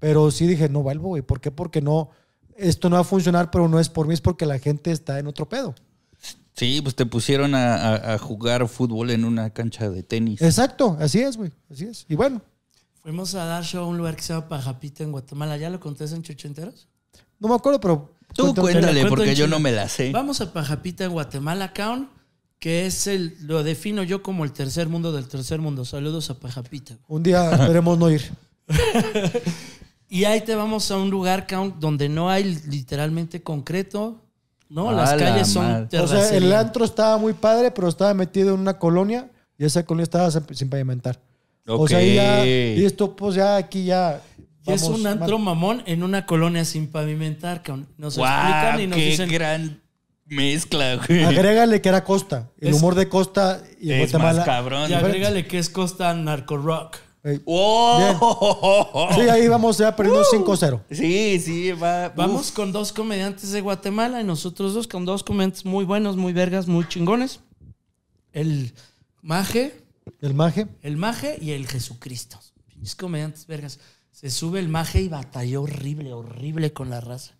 Pero sí dije, no vuelvo, güey. ¿Por qué? Porque no, esto no va a funcionar, pero no es por mí, es porque la gente está en otro pedo. Sí, pues te pusieron a, a- a jugar fútbol en una cancha de tenis. Exacto, así es, güey. Así es. Y bueno, Fuimos a dar show a un lugar que se llama Pajapita en Guatemala. ¿Ya lo conté en Chucho Enteros? no me acuerdo, pero Tú la cuéntale, porque yo no me la sé. Vamos a Pajapita en Guatemala, Caun, que es el, lo defino yo como el tercer mundo del tercer mundo. Saludos a Pajapita. Un día esperemos no ir. Y ahí te vamos a un lugar, Caun, donde no hay literalmente concreto, ¿no? A Las la calles son madre. O sea, el antro estaba muy padre, pero estaba metido en una colonia y esa colonia estaba sin sin O sea, ya, y esto pues ya aquí ya... Y es un antro mamón en una colonia sin pavimentar, Caun. Nos explican y nos ¡Qué dicen... gran mezcla, güey! Agrégale que era Costa. El Es- humor de Costa y Es Guatemala. más cabrón. Y agrégale que es Costa Narco Rock. Ey. ¡Oh! Sí, ahí vamos ya perdiendo 5-0. Sí, sí, va. Vamos uf. con dos comediantes de Guatemala y nosotros dos con dos comediantes muy buenos, muy vergas, muy chingones. El Maje, El maje. el Maje y el Jesucristo. Pinches comediantes vergas. Se sube el Maje y batalló horrible, horrible con la raza.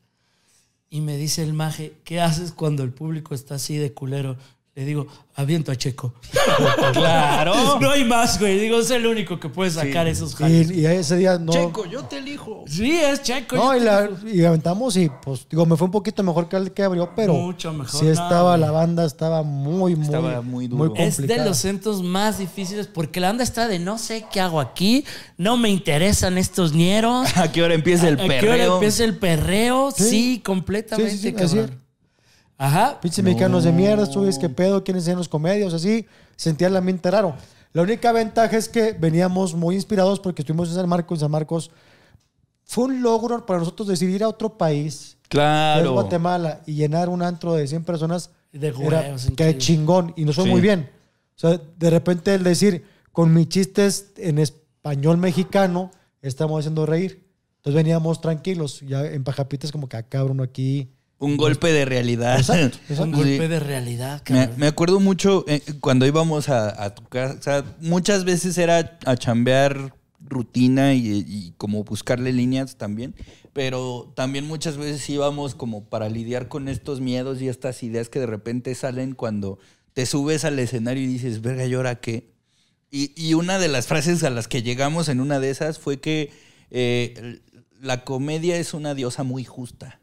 Y me dice el Maje, ¿qué haces cuando el público está así de culero? Le digo, aviento a Checo. Claro. No hay más, güey. Digo, es el único que puede sacar esos jales. Y, y ese día no. Checo, yo te elijo. Sí, es Checo. No, y, la, y aventamos y pues digo, me fue un poquito mejor que el que abrió, pero Mucho mejor, sí estaba la banda, estaba muy, muy, Estaba muy duro. Es de los centros más difíciles porque la banda está de no sé qué hago aquí, no me interesan estos ñeros. ¿A qué hora empieza el ¿A qué hora perreo? empieza el perreo? Sí, Sí. completamente, Sí, sí, sí, así cabrón. Ajá. Pinches mexicanos de mierda, subes qué pedo, quiénes eran los comedios, así. Sentía el ambiente raro. La única ventaja es que veníamos muy inspirados porque estuvimos en San Marcos. San Marcos fue un logro para nosotros decidir a otro país, Claro. Guatemala, y llenar un antro de 100 personas. De era huevos, que chingón y nos fue Sí. muy bien. O sea, de repente el decir, con mis chistes en español mexicano, estamos haciendo reír. Entonces veníamos tranquilos. Ya en Pajapitas como que, ah, cabrón, aquí... Un golpe de realidad. Exacto, Un. Sí. golpe de realidad, Me, acuerdo mucho eh, cuando íbamos a, a tu casa, muchas veces era a chambear rutina y, y como buscarle líneas también, pero también muchas veces íbamos como para lidiar con estos miedos y estas ideas que de repente salen cuando te subes al escenario y dices, verga, ¿y ahora qué? Y, y una de las frases a las que llegamos en una de esas fue que eh, la comedia es una diosa muy justa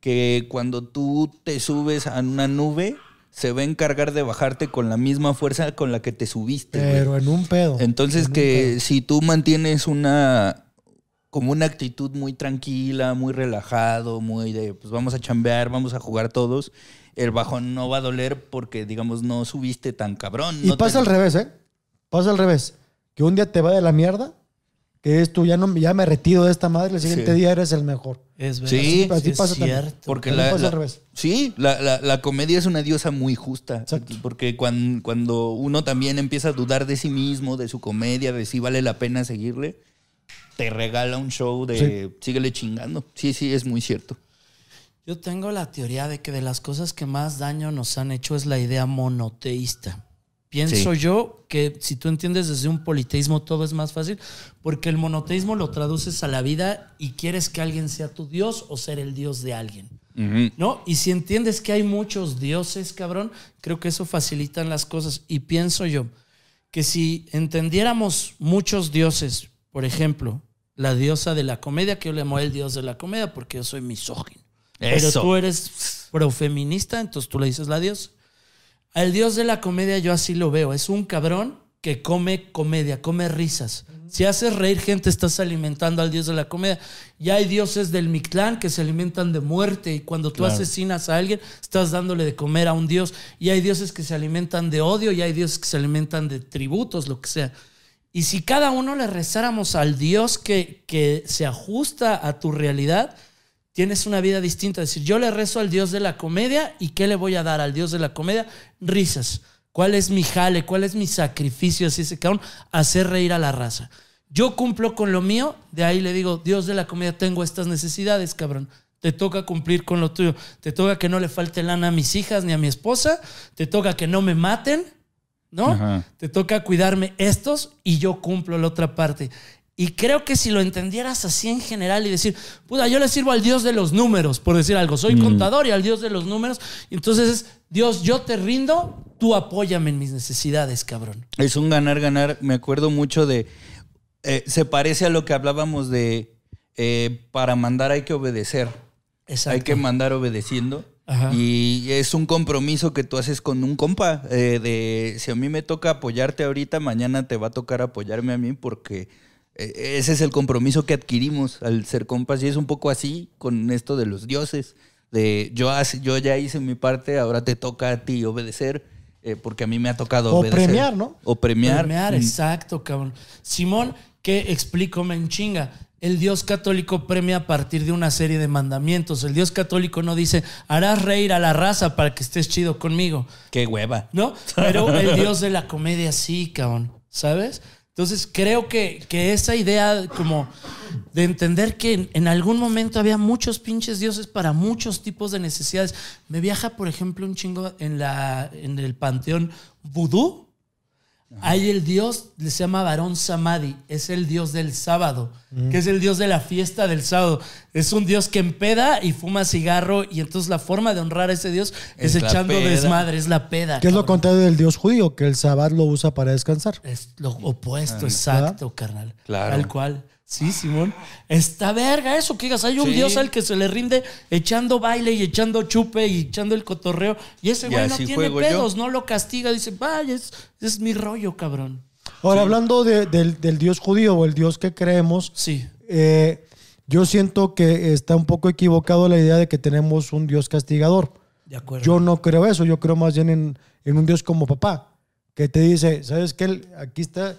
que cuando tú te subes a una nube, se va a encargar de bajarte con la misma fuerza con la que te subiste. güey. Pero en un pedo. Entonces En que pedo. si tú mantienes una como una actitud muy tranquila, muy relajado, muy de pues vamos a chambear, vamos a jugar todos, el bajón no va a doler porque digamos no subiste tan cabrón. Y no pasa te- al revés, ¿eh? Pasa al revés. Que un día te va de la mierda, que es tú, ya, no, ya me retiro de esta madre, el siguiente Sí. día eres el mejor. Es verdad. Sí, así es pasa también. cierto. Porque También la, pasa la- al revés. sí, la, la- la comedia es una diosa muy justa. Exacto. Porque cuando, cuando uno también empieza a dudar de sí mismo, de su comedia, de si vale la pena seguirle, te regala un show de síguele chingando. Sí, sí, es muy cierto. Yo tengo la teoría de que de las cosas que más daño nos han hecho es la idea monoteísta. Pienso Sí. yo que si tú entiendes desde un politeísmo todo es más fácil, porque el monoteísmo lo traduces a la vida y quieres que alguien sea tu Dios o ser el Dios de alguien. ¿No? Y si entiendes que hay muchos dioses, cabrón, creo que eso facilita las cosas. Y pienso yo que si entendiéramos muchos dioses, por ejemplo, la diosa de la comedia, que yo le llamo el dios de la comedia porque yo soy misógino. Pero Eso. tú eres profeminista, entonces tú le dices la diosa. Al dios de la comedia yo así lo veo. Es un cabrón que come comedia, come risas. Si haces reír gente, estás alimentando al dios de la comedia. Y hay dioses del Mictlán que se alimentan de muerte. Y cuando tú Claro. asesinas a alguien, estás dándole de comer a un dios. Y hay dioses que se alimentan de odio y hay dioses que se alimentan de tributos, lo que sea. Y si cada uno le rezáramos al dios que, que se ajusta a tu realidad, tienes una vida distinta. Es decir, yo le rezo al Dios de la comedia y ¿qué le voy a dar al Dios de la comedia? Risas. ¿Cuál es mi jale? ¿Cuál es mi sacrificio? Así se cabrón, hacer reír a la raza. Yo cumplo con lo mío, de ahí le digo, Dios de la comedia, tengo estas necesidades, cabrón. Te toca cumplir con lo tuyo. Te toca que no le falte lana a mis hijas ni a mi esposa. Te toca que no me maten, ¿no? Ajá. Te toca cuidarme estos y yo cumplo la otra parte. Y creo que si lo entendieras así en general y decir, puta, yo le sirvo al Dios de los números, por decir algo, soy contador y al Dios de los números, entonces es, Dios, yo te rindo, tú apóyame en mis necesidades, cabrón. Es un ganar-ganar. Me acuerdo mucho de. eh, se parece a lo que hablábamos de. eh, para mandar hay que obedecer. Exacto. Hay que mandar obedeciendo. Ajá. Y es un compromiso que tú haces con un compa. eh, de si a mí me toca apoyarte ahorita, mañana te va a tocar apoyarme a mí porque ese es el compromiso que adquirimos al ser compas. Y es un poco así con esto de los dioses. De yo, hace- yo ya hice mi parte, ahora te toca a ti obedecer. eh, porque a mí me ha tocado O obedecer. premiar, ¿no? O premiar. Premiar, Mm. exacto, cabrón. Simón, ¿qué explico, me en chinga? El Dios católico premia a partir de una serie de mandamientos. El Dios católico no dice, harás reír a la raza para que estés chido conmigo. Qué hueva. ¿no? Pero el dios de la comedia sí, cabrón, ¿sabes? Entonces creo que, que esa idea como de entender que en, en algún momento había muchos pinches dioses para muchos tipos de necesidades. Me viaja, por ejemplo, un chingo en, la, en el panteón vudú. Hay el dios, le se llama Varón Samadhi, es el dios del sábado, que es el dios de la fiesta del sábado. Es un dios que empeda y fuma cigarro y entonces la forma de honrar a ese dios es, echando peda. desmadre, es la peda. Que es lo contrario del Dios judío, que el sabbat lo usa para descansar. Es lo opuesto, exacto, carnal. Claro. Tal cual. Sí, Simón. Está verga eso, que digas, hay un Sí. dios al que se le rinde echando baile y echando chupe y echando el cotorreo. Y ese güey no tiene yo. pedos, no lo castiga. Dice, vaya, es, es mi rollo, cabrón. Ahora, hablando de- del, del Dios judío o el Dios que creemos, Sí. eh, yo siento que está un poco equivocado la idea de que tenemos un Dios castigador. De acuerdo. Yo no creo eso, yo creo más bien en, en un Dios como papá, que te dice, ¿sabes qué? Aquí está,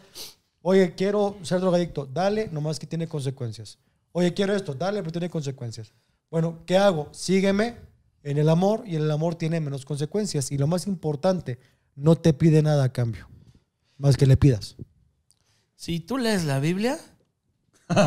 oye, quiero ser drogadicto, dale, nomás que tiene consecuencias. Oye, quiero esto, dale, pero tiene consecuencias. Bueno, ¿qué hago? Sígueme en el amor y el amor tiene menos consecuencias. Y lo más importante, no te pide nada a cambio, más que le pidas. Si tú lees la Biblia,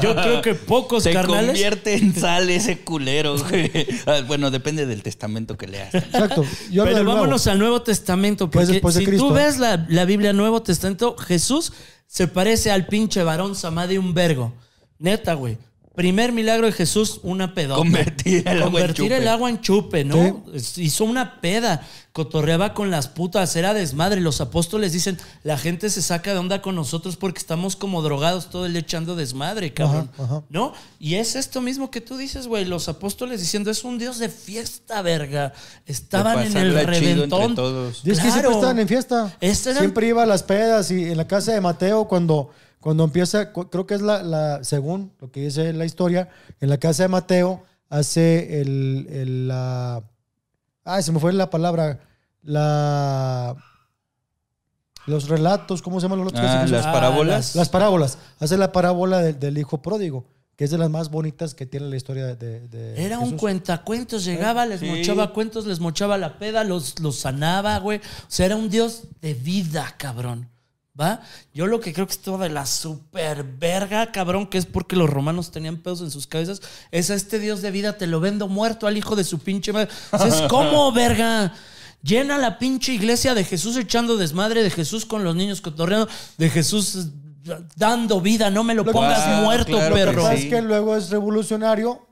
yo creo que pocos Se carnales. convierte en sal ese culero, güey. Ah, Bueno, depende del testamento que leas. Exacto. Yo Pero nuevo. vámonos al Nuevo Testamento. Que es Porque después de si Cristo. tú ves la, la Biblia Nuevo Testamento, Jesús se parece al pinche varón Samadhi un vergo. Neta, güey. Primer milagro de Jesús, una pedota. Convertir el agua en Convertir chupe. el agua en chupe, ¿no? Hizo una peda. Cotorreaba con las putas. Era desmadre. Los apóstoles dicen, la gente se saca de onda con nosotros porque estamos como drogados todo el día echando desmadre, cabrón. Ajá, ajá. ¿No? Y es esto mismo que tú dices, güey. Los apóstoles diciendo, es un Dios de fiesta, verga. Estaban en el reventón. todos. Es que siempre estaban en fiesta. Este era- Siempre iba a las pedas y en la casa de Mateo cuando, cuando empieza, creo que es la, la- según lo que dice la historia, en la casa de Mateo hace el, el- la... Ay, se me fue la palabra. La... Los relatos, ¿cómo se llaman los otros? Ah, que se- las Ah, parábolas. las parábolas. Hace la parábola del, del hijo pródigo, que es de las más bonitas que tiene la historia de... Era un Jesús. cuentacuentos, llegaba, les Sí. mochaba cuentos, les mochaba la peda, los, los sanaba, güey. O sea, era un dios de vida, cabrón. ¿Va? Yo lo que creo que es todo de la super verga, cabrón, que es porque los romanos tenían pedos en sus cabezas, es a este dios de vida, te lo vendo muerto al hijo de su pinche madre. Es como, verga. Llena la pinche iglesia de Jesús echando desmadre, de Jesús con los niños cotorreando, de Jesús dando vida, no me lo Lo que pongas muerto, claro, Lo que perro. pasa Sí. es que luego es revolucionario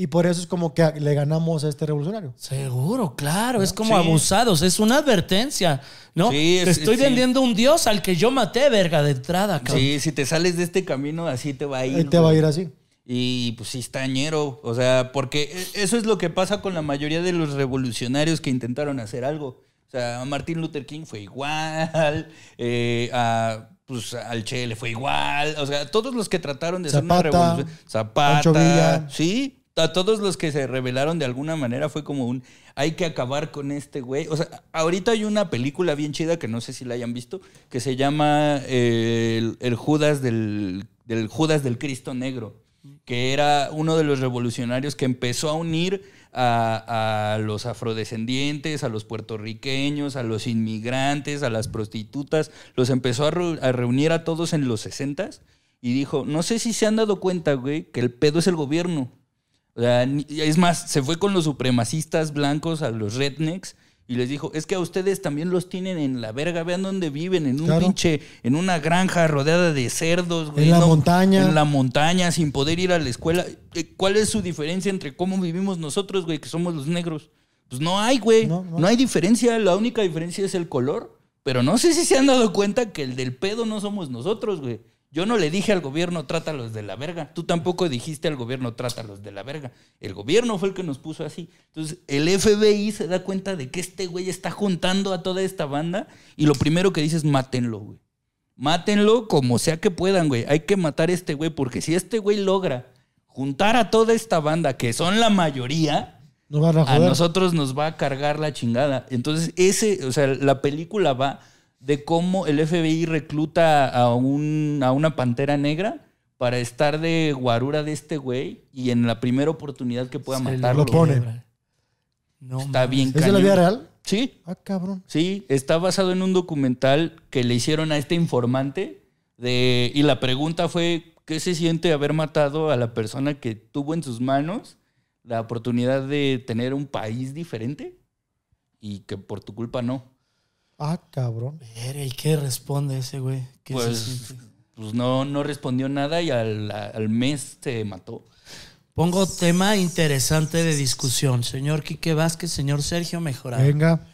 y por eso es como que le ganamos a este revolucionario. Seguro, claro, es como Sí. abusados, es una advertencia, ¿no? Sí, te es- estoy sí. vendiendo un dios al que yo maté, verga, de entrada, cabrón. Sí, si te sales de este camino, así te va a ir. Ahí te va a ir así. Y pues sí está ñero. O sea, porque e- eso es lo que pasa con la mayoría de los revolucionarios que intentaron hacer algo. O sea, a Martin Luther King fue igual, eh, a, pues, al Che le fue igual. O sea, todos los que trataron de hacer una Zapata, revolución. Pancho Villa. Zapata. Sí, a todos los que se rebelaron de alguna manera fue como un hay que acabar con este güey. O sea, ahorita hay una película bien chida que no sé si la hayan visto, que se llama eh, el, Judas del, del Judas del Cristo Negro, que era uno de los revolucionarios que empezó a unir a, a los afrodescendientes, a los puertorriqueños, a los inmigrantes, a las prostitutas, los empezó a, a reunir a todos en los 60 y dijo, no sé si se han dado cuenta, güey, que el pedo es el gobierno. O sea, es más, se fue con los supremacistas blancos, a los rednecks, y les dijo, es que a ustedes también los tienen en la verga, vean dónde viven, en un Claro. pinche, en una granja rodeada de cerdos, güey. En la montaña. En la montaña, sin poder ir a la escuela. Eh, ¿Cuál es su diferencia entre cómo vivimos nosotros, güey, que somos los negros? Pues no hay, güey. No, No, no. hay diferencia, la única diferencia es el color. Pero no sé si se han dado cuenta que el del pedo no somos nosotros, güey. Yo no le dije al gobierno, trátalos de la verga. Tú tampoco dijiste al gobierno, trátalos de la verga. El gobierno fue el que nos puso así. Entonces, el FBI se da cuenta de que este güey está juntando a toda esta banda y lo primero que dice es mátenlo, güey. Mátenlo como sea que puedan, güey. Hay que matar a este güey porque si este güey logra juntar a toda esta banda, que son la mayoría, Nos van a a nosotros nos va a cargar la chingada. Entonces, ese, o sea, la película va de cómo el FBI recluta a, un, a una pantera negra para estar de guarura de este güey y en la primera oportunidad que pueda Se matarlo. Lo pone. No, Está bien ¿Es de la cañón. vida real? Sí, Ah, cabrón. sí. Está basado en un documental que le hicieron a este informante de, y la pregunta fue, ¿qué se siente haber matado a la persona que tuvo en sus manos la oportunidad de tener un país diferente y que por tu culpa no? Ah, cabrón. ¿Y qué responde ese güey? ¿Qué Pues, pues no, no respondió nada y al, al mes se mató. Pongo tema interesante de discusión. Señor Quique Vázquez, señor Sergio Mejorado. Venga.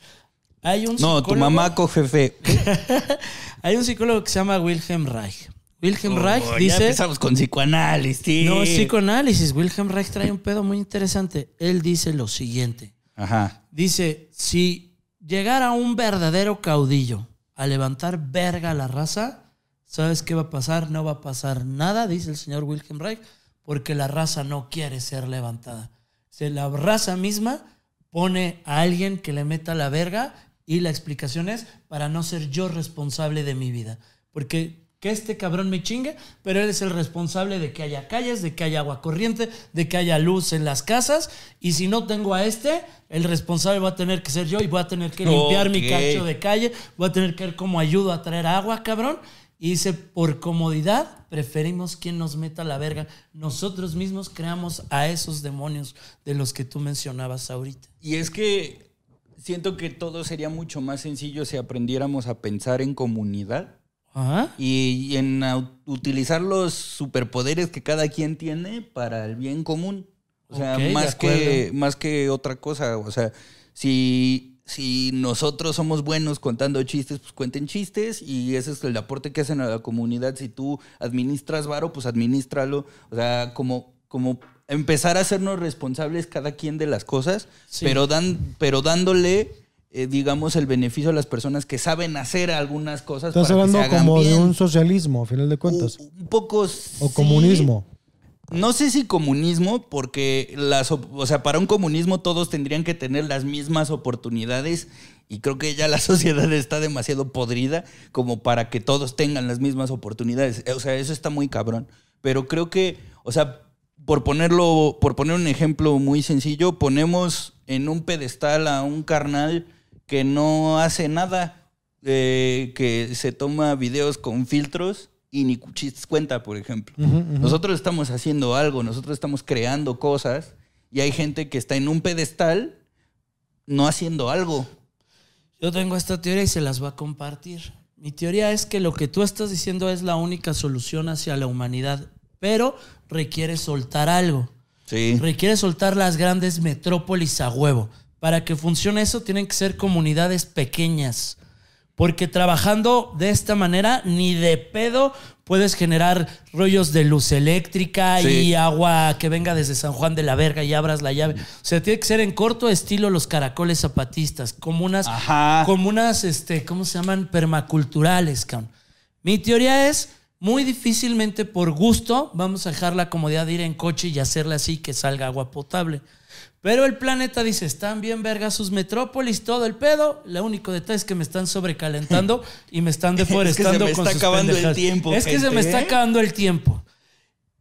Hay un No, tu psicólogo- mamá coge fe. Hay un psicólogo que se llama Wilhelm Reich. Wilhelm Reich Oh, ya dice... empezamos con psicoanálisis. No, es psicoanálisis. Wilhelm Reich trae un pedo muy interesante. Él dice lo siguiente. Ajá. Dice, si llegara un verdadero caudillo a levantar verga a la raza, ¿sabes qué va a pasar? No va a pasar nada, dice el señor Wilhelm Reich, porque la raza no quiere ser levantada. Si la raza misma pone a alguien que le meta la verga y la explicación es para no ser yo responsable de mi vida. Porque que este cabrón me chingue, pero él es el responsable de que haya calles, de que haya agua corriente, de que haya luz en las casas. Y si no tengo a este, el responsable va a tener que ser yo y voy a tener que limpiar mi cacho de calle, voy a tener que ver cómo ayudo a traer agua, cabrón. Y dice, por comodidad, preferimos quien nos meta la verga. Nosotros mismos creamos a esos demonios de los que tú mencionabas ahorita. Y es que siento que todo sería mucho más sencillo si aprendiéramos a pensar en comunidad Ajá. y, y en utilizar los superpoderes que cada quien tiene para el bien común. O sea, más, que, más que otra cosa. O sea, si, si nosotros somos buenos contando chistes, pues cuenten chistes y ese es el aporte que hacen a la comunidad. Si tú administras varo, pues administralo. O sea, como, como empezar a hacernos responsables cada quien de las cosas, Sí. pero, dan, pero dándole... eh, digamos el beneficio a las personas que saben hacer algunas cosas Estás para que se hablando hagan como de bien. un socialismo, a final de cuentas. Un, un poco o sí. comunismo. No sé si comunismo, porque las, o sea, para un comunismo todos tendrían que tener las mismas oportunidades y creo que ya la sociedad está demasiado podrida como para que todos tengan las mismas oportunidades. O sea, eso está muy cabrón. Pero creo que, o sea, por ponerlo, por poner un ejemplo muy sencillo, ponemos en un pedestal a un carnal que no hace nada, eh, que se toma videos con filtros y ni cuchis cuenta, por ejemplo. Nosotros estamos haciendo algo, nosotros estamos creando cosas y hay gente que está en un pedestal no haciendo algo. Yo tengo esta teoría y se las voy a compartir. Mi teoría es que lo que tú estás diciendo es la única solución hacia la humanidad, pero requiere soltar algo. Sí. Requiere soltar las grandes metrópolis a huevo. Para que funcione eso tienen que ser comunidades pequeñas. Porque trabajando de esta manera, ni de pedo puedes generar rollos de luz eléctrica Sí. y agua que venga desde San Juan de la Verga y abras la llave. O sea, tiene que ser en corto estilo los caracoles zapatistas, como unas, Ajá. como unas este, ¿cómo se llaman? Permaculturales, cabrón. Mi teoría es, muy difícilmente por gusto vamos a dejar la comodidad de ir en coche y hacerle así que salga agua potable. Pero el planeta dice, están bien vergas sus metrópolis, todo el pedo. Lo único detalle es que me están sobrecalentando y me están Es que se deforestando me con está sus acabando el tiempo, Es que se me está ¿eh? acabando el tiempo.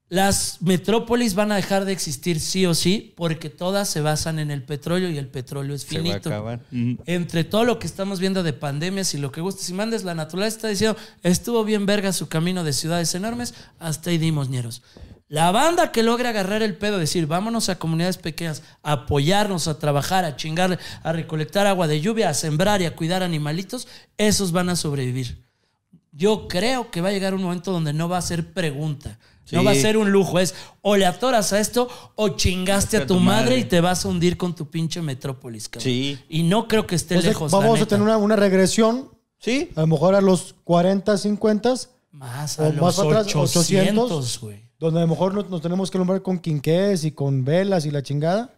Las metrópolis van a dejar de existir sí o sí porque todas se basan en el petróleo y el petróleo es Se va a finito acabar. Entre todo lo que estamos viendo de pandemias y lo que gustes y mandes, la naturaleza está diciendo, estuvo bien verga su camino de ciudades enormes, hasta ahí dimos ñeros. La banda que logra agarrar el pedo, decir, vámonos a comunidades pequeñas, a apoyarnos, a trabajar, a chingarle, a recolectar agua de lluvia, a sembrar y a cuidar animalitos, esos van a sobrevivir. Yo creo que va a llegar un momento donde no va a ser pregunta. No va a ser un lujo, es o le atoras a esto o chingaste a tu madre y te vas a hundir con tu pinche metrópolis, cabrón. Sí. Y no creo que esté O sea, lejos. la vamos a tener una, una regresión, Sí. a lo mejor a los 40, 50, Más, O a más los para atrás, 800, güey. Donde a lo mejor nos, nos tenemos que alumbrar con quinqués y con velas y la chingada,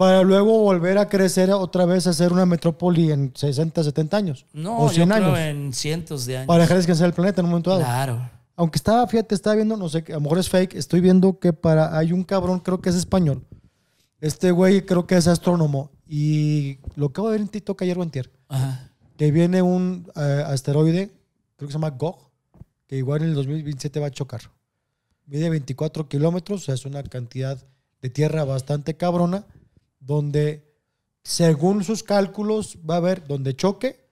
para luego volver a crecer otra vez a ser una metrópoli en 60, 70 años. No, o yo 100 creo años. en cientos de años. Para dejar descansar el planeta en un momento dado. Claro. Aunque estaba, fíjate, estaba viendo, no sé, a lo mejor es fake, estoy viendo que para, hay un cabrón, creo que es español. Este güey creo que es astrónomo. Y lo acabo de ver en TikTok ayer o antier. Ajá. Que viene un eh, asteroide, creo que se llama Gog, que igual en el 2027 va a chocar. Mide 24 kilómetros, o sea, es una cantidad de tierra bastante cabrona, donde, según sus cálculos, va a haber, donde choque,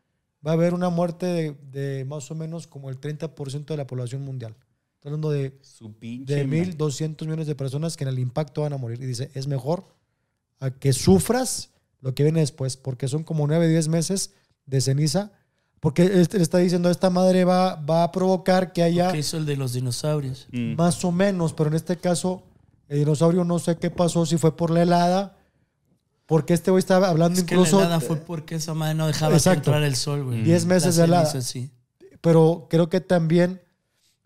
va a haber una muerte de, de más o menos como el 30% de la población mundial. Estoy hablando de, de madre. 1.200 millones de personas que en el impacto van a morir. Y dice, es mejor a que sufras lo que viene después, porque son como 9, 10 meses de ceniza. Porque este le está diciendo, esta madre va, va a provocar que haya ¿Qué hizo el de los dinosaurios? Mm. más o menos, pero en este caso, el dinosaurio no sé qué pasó, si fue por la helada, porque este güey estaba hablando Es que incluso, la helada fue porque esa madre no dejaba que Exacto. entrar el sol, güey. 10 meses La de helada. ceniza, sí. pero creo que también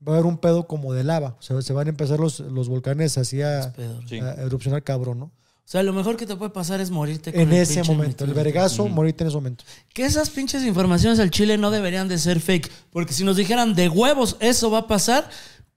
va a haber un pedo como de lava. O sea, se van a empezar los, los volcanes así a, Pedro. Sí. a erupcionar cabrón, ¿no? O sea, lo mejor que te puede pasar es morirte con En el ese momento, el vergazo, morirte en ese momento. Que esas pinches informaciones al Chile no deberían de ser fake. Porque si nos dijeran de huevos eso va a pasar,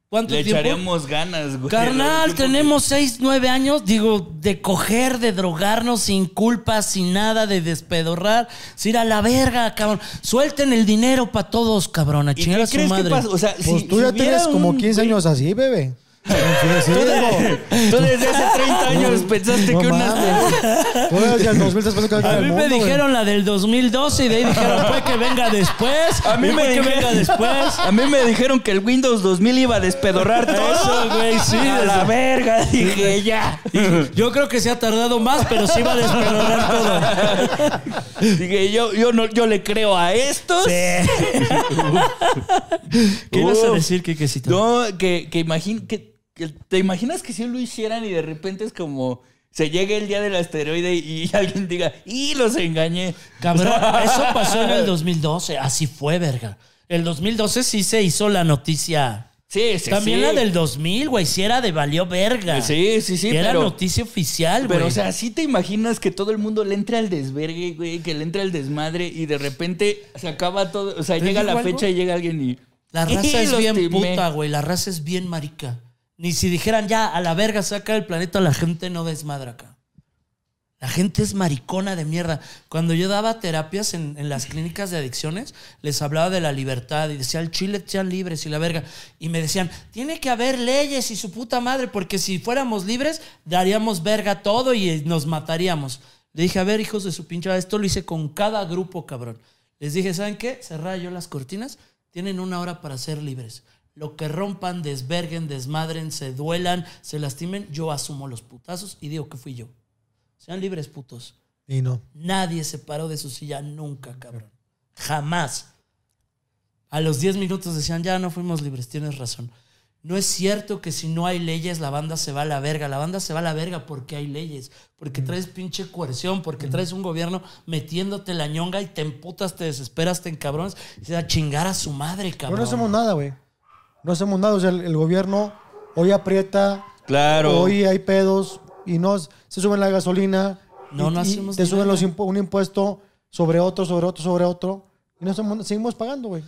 ¿cuánto Le tiempo? echaríamos ganas, güey. Carnal, tenemos 6, 9 años, digo, de coger, de drogarnos sin culpa, sin nada, de despedorrar, sin ir a la verga, cabrón. Suelten el dinero para todos, cabrón, a que- ¿Y chingar qué a su crees que madre. pasa? O sea, Pues si, tú si ya hubiera tienes como un 15 güey- años así, bebé. Sí. Tú desde hace 30 años pensaste No que una... mames. Tú desde el 2000 estás pensando que A mí me dijeron la del 2012 y de ahí dijeron, pues que venga después. A mí me que venga después. A mí me dijeron que el Windows 2000 iba a despedorrar todo. Eso, güey, sí. A la verga, dije ya. Yo creo que se ha tardado más, pero sí va a despedorrar todo. Dije, yo, yo, no, yo le creo a estos. ¿Qué ibas a decir, Kikecito? No, que, que, que, que te imaginas que si lo hicieran y de repente es como se llegue el día del asteroide y alguien diga, y los engañé. Cabrón, eso pasó en el 2012. Así fue, verga. El 2012 sí se hizo la noticia. Sí, sí, También sí. la del 2000, güey. Sí era de valió verga. Sí, sí, sí, Era pero- noticia oficial, güey. Pero, o sea, ¿sí te imaginas que todo el mundo le entre al desvergue, güey? Que le entre al desmadre y de repente se acaba todo. O sea, ¿Te llega la algo? fecha y llega alguien y. La raza Y es bien timé. puta, güey. La raza es bien marica. Ni si dijeran ya, a la verga saca el planeta, la gente no desmadra acá. La gente es maricona de mierda. Cuando yo daba terapias en, en las clínicas de adicciones, les hablaba de la libertad y decía, al Chile sean libres y la verga. Y me decían, tiene que haber leyes y su puta madre, porque si fuéramos libres, daríamos verga todo y nos mataríamos. Le dije, a ver, hijos de su pinche, esto lo hice con cada grupo, cabrón. Les dije, ¿saben qué? Cerraba yo las cortinas, tienen una hora para ser libres. Lo que rompan, desverguen, desmadren, se duelan, se lastimen, yo asumo los putazos y digo que fui yo. Sean libres, putos. Y no. Nadie se paró de su silla nunca, cabrón. Jamás. A los 10 minutos decían, ya no fuimos libres, tienes razón. No es cierto que si no hay leyes la banda se va a la verga. La banda se va a la verga porque hay leyes. Porque traes pinche coerción, porque traes un gobierno metiéndote la ñonga y te emputas, te desesperas, te encabrones. Y se va a chingar a su madre, Pero cabrón. no hacemos nada, güey. No hacemos nada. O sea, el, el gobierno hoy aprieta, Claro. hoy hay pedos y no se suben la gasolina. No, y- no y hacemos Te ni suben los impu- un impuesto sobre otro, sobre otro, sobre otro. Y no hacemos- seguimos pagando, güey.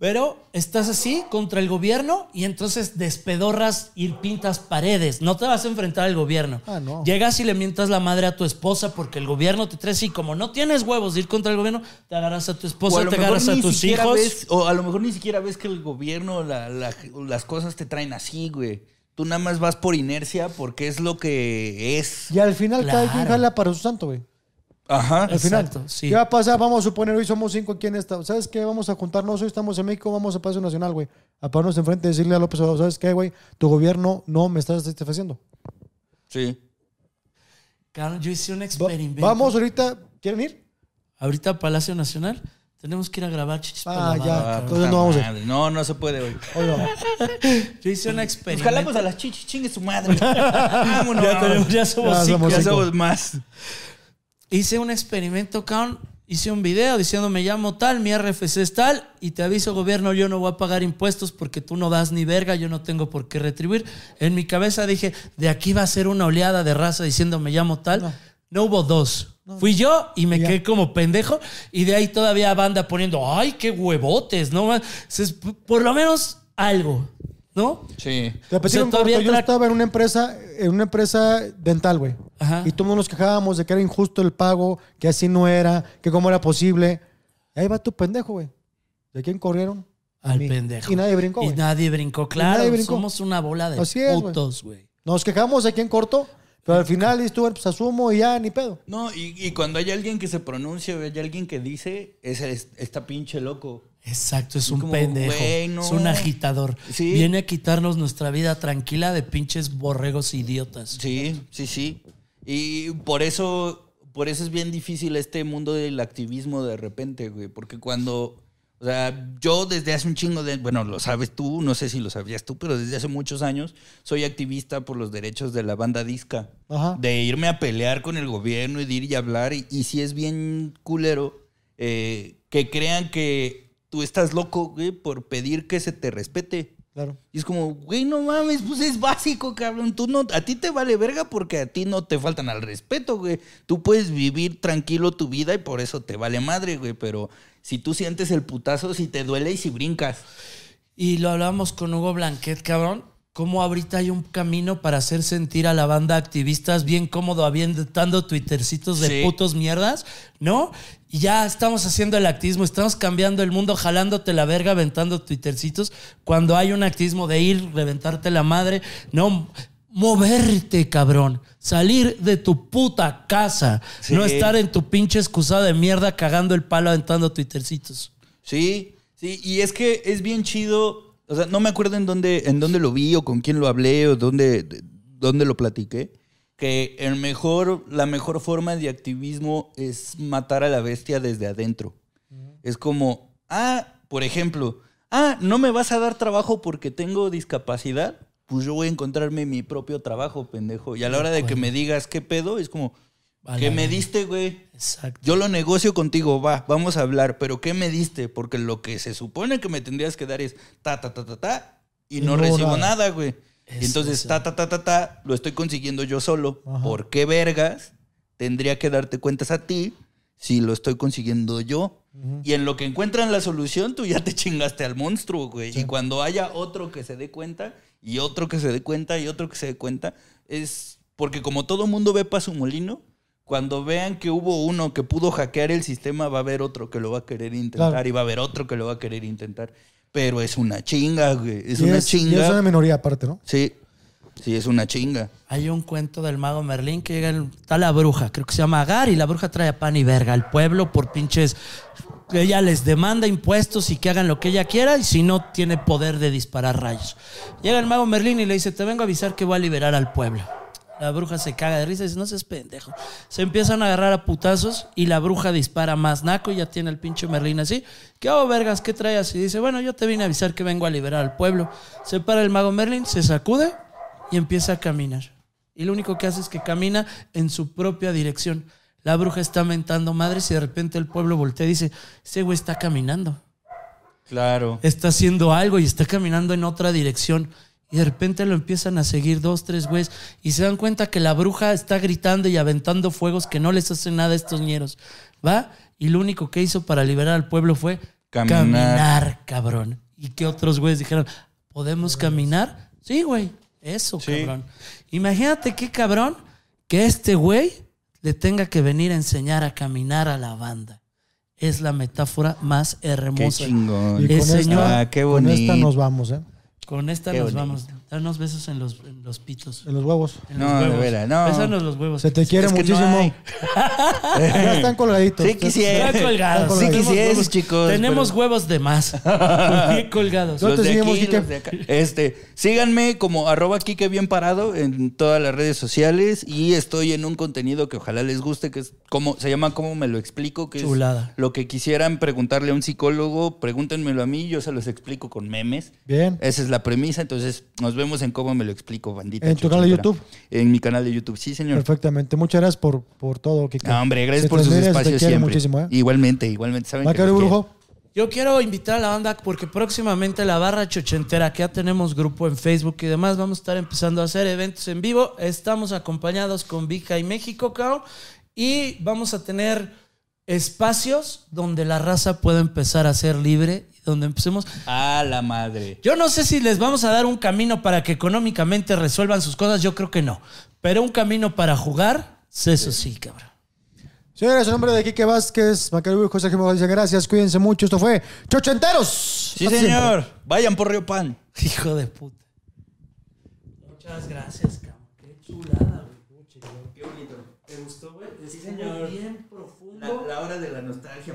Pero estás así contra el gobierno y entonces despedorras y pintas paredes. No te vas a enfrentar al gobierno. Ah, no. Llegas y le mientas la madre a tu esposa porque el gobierno te trae así. Como no tienes huevos de ir contra el gobierno, te agarras a tu esposa, te agarras a tus hijos. ves- o a lo mejor ni siquiera ves que el gobierno, la- la- las cosas te traen así, güey. Tú nada más vas por inercia porque es lo que es. Y al final cada quien jala para su santo, güey. Ajá. Al final. Exacto, sí. ¿Qué va a pasar? Vamos a suponer, hoy somos cinco aquí en esta. ¿Sabes qué? Vamos a juntarnos. Hoy estamos en México, vamos a Palacio Nacional, güey. A pararnos enfrente y decirle a López Obrador, ¿sabes qué, güey? Tu gobierno no me está satisfaciendo. Sí. Carnal, yo hice un Va- experimento. vamos ahorita. ¿Quieren ir? Ahorita a Palacio Nacional. Tenemos que ir a grabar chichis por Ah, la ya. cabrón. Entonces no vamos a ir. Madre, No, no se puede, güey. Hoy no. Yo hice un Nos experimento. jalamos a las chichis, chingue su madre. Vámonos. Ya, tenemos- ya somos Ya cinco. somos Ya cinco. somos más. Hice un experimento, cabrón, hice un video diciendo me llamo tal, mi RFC es tal, y te aviso gobierno, yo no voy a pagar impuestos porque tú no das ni verga, yo no tengo por qué retribuir. En mi cabeza dije, de aquí va a ser una oleada de raza diciendo me llamo tal. No, hubo dos. Fui yo y me Ya. quedé como pendejo, y de ahí todavía banda poniendo, ay, qué huevotes, ¿no? Por lo menos algo, ¿no? Sí. Te O sea, un todavía corto. Yo estaba en una empresa, en una empresa dental, güey. Ajá. Y todos nos quejábamos de que era injusto el pago, que así no era, que cómo era posible. Y ahí va tu pendejo, güey. ¿De quién corrieron? Al mí. pendejo. Y nadie brincó, Y nadie brincó, claro. nadie brincó. Somos una bola de Así putos, güey. Nos quejamos de quién cortó, pero al final dices tú, pues asumo y ya, ni pedo. No, y, y cuando hay alguien que se pronuncia o hay alguien que dice, es, es- está pinche loco. Exacto, es un como, pendejo. Es un agitador. Sí. Viene a quitarnos nuestra vida tranquila de pinches borregos idiotas. Sí, sí, sí. Y por eso, por eso es bien difícil este mundo del activismo de repente, güey. Porque cuando, o sea, yo desde hace un chingo de, bueno, lo sabes tú, no sé si lo sabías tú, pero desde hace muchos años soy activista por los derechos de la banda disca. Ajá. De irme a pelear con el gobierno y de ir y hablar. Y, y si es bien culero eh, que crean que tú estás loco, güey, por pedir que se te respete. Claro. Y es como, güey, no mames, pues es básico, cabrón. Tú no, a ti te vale verga porque a ti no te faltan al respeto, güey. Tú puedes vivir tranquilo tu vida y por eso te vale madre, güey. Pero si tú sientes el putazo, si te duele y si brincas. Y lo hablábamos con Hugo Blanquet, cabrón. Cómo ahorita hay un camino para hacer sentir a la banda activistas bien cómodo, aventando twittercitos de Sí. putos mierdas, ¿no? Y ya estamos haciendo el activismo, estamos cambiando el mundo, jalándote la verga, aventando twittercitos, cuando hay un activismo de ir, reventarte la madre, ¿no? Moverte, cabrón. Salir de tu puta casa. Sí. No estar en tu pinche excusado de mierda cagando el palo aventando twittercitos. Sí, sí. Y es que es bien chido. O sea, no me acuerdo en dónde, en dónde lo vi o con quién lo hablé o dónde, de- dónde lo platiqué. Que el mejor, la mejor forma de activismo es matar a la bestia desde adentro. Es como, ah, por ejemplo, ah, no me vas a dar trabajo porque tengo discapacidad, pues yo voy a encontrarme mi propio trabajo, pendejo. Y a la hora de que me digas qué pedo, es como, ¿qué me diste, güey? Exacto. Yo lo negocio contigo, va, vamos a hablar, pero ¿qué me diste? Porque lo que se supone que me tendrías que dar es ta, ta, ta, ta, ta, y no, no recibo nada, güey. Es Y entonces, eso. ta, ta, ta, ta, ta, lo estoy consiguiendo yo solo. Ajá. ¿Por qué vergas tendría que darte cuentas a ti si lo estoy consiguiendo yo? Y en lo que encuentran la solución, tú ya te chingaste al monstruo, güey. Y cuando haya otro que se dé cuenta, y otro que se dé cuenta, y otro que se dé cuenta, es porque como todo mundo ve para su molino, cuando vean que hubo uno que pudo hackear el sistema, va a haber otro que lo va a querer intentar, Claro. y va a haber otro que lo va a querer intentar. Pero es una chinga, güey. Es y una es, y chinga. es una minoría aparte, ¿no? Sí, sí, es una chinga. Hay un cuento del mago Merlín que llega, el- está la bruja, creo que se llama Agar, y la bruja trae a pan y verga al pueblo por pinches. Ella les demanda impuestos y que hagan lo que ella quiera, y si no, tiene poder de disparar rayos. Llega el mago Merlín y le dice: Te vengo a avisar que voy a liberar al pueblo. La bruja se caga de risa y dice: No seas pendejo. Se empiezan a agarrar a putazos y la bruja dispara más naco y ya tiene el pinche Merlín así. ¿Qué hago, vergas? ¿Qué traes? Y dice: Bueno, yo te vine a avisar que vengo a liberar al pueblo. Se para el mago Merlín, se sacude y empieza a caminar. Y lo único que hace es que camina en su propia dirección. La bruja está mentando madres y de repente el pueblo voltea y dice, ese güey está caminando. Claro. Está haciendo algo y está caminando en otra dirección. Y de repente lo empiezan a seguir dos, tres güeyes. Y se dan cuenta que la bruja está gritando y aventando fuegos que no les hacen nada a estos ñeros. ¿Va? Y lo único que hizo para liberar al pueblo fue Caminar. caminar, cabrón. Y que otros güeyes dijeron, ¿podemos caminar? Sí, güey. Eso, Sí. cabrón. Imagínate qué cabrón que este güey le tenga que venir a enseñar a caminar a la banda. Es la metáfora más Qué hermosa. chingón. Y El con señor- esta, Ah, qué con esta bonito. nos vamos, ¿eh? Con esta Qué nos bonito. vamos. Danos besos en los, en los pitos. En los huevos. En No, los de huevos. no. Bésanos los huevos. Se te quiere Es que no muchísimo. hay. ya están colgaditos. Sí quisiera. Están colgados. Sí Tenemos quisieras, huevos- chicos, Tenemos pero- huevos de más. Bien colgados. No Los te de seguimos, aquí, Quique. los de acá. Este, síganme como arroba Quique bien parado en todas las redes sociales y estoy en un contenido que ojalá les guste, que es como, se llama ¿Cómo me lo explico? Que Chulada. es lo que quisieran preguntarle a un psicólogo, pregúntenmelo a mí, yo se los explico con memes. Bien. Esa es la premisa. Entonces, nos vemos en cómo me lo explico, bandita. ¿En tu canal de. YouTube? En mi canal de YouTube, sí, señor. Perfectamente. Muchas gracias por, por todo, Kike. No, hombre, gracias por sus espacios siempre. muchísimo, ¿eh? Igualmente, igualmente. ¿Saben que quiero? Brujo. Yo quiero invitar a la banda porque próximamente la barra chochentera, que ya tenemos grupo en Facebook y demás, vamos a estar empezando a hacer eventos en vivo. Estamos acompañados con Vika y México, cao, y vamos a tener espacios donde la raza pueda empezar a ser libre, donde empecemos. A la madre. Yo no sé si les vamos a dar un camino para que económicamente resuelvan sus cosas, yo creo que no. Pero un camino para jugar, eso sí, cabrón. Señores, en nombre de Kike Vázquez, Macario Brujo, José Jiménez, dice gracias, cuídense mucho. Esto fue Chochenteros. Sí, Hasta siempre. señor. Vayan por Río Pan. Hijo de puta. Muchas gracias, cabrón. Qué chulada, güey. Qué bonito. ¿Te gustó, güey? Estuvo bien profundo. La, hora de la nostalgia.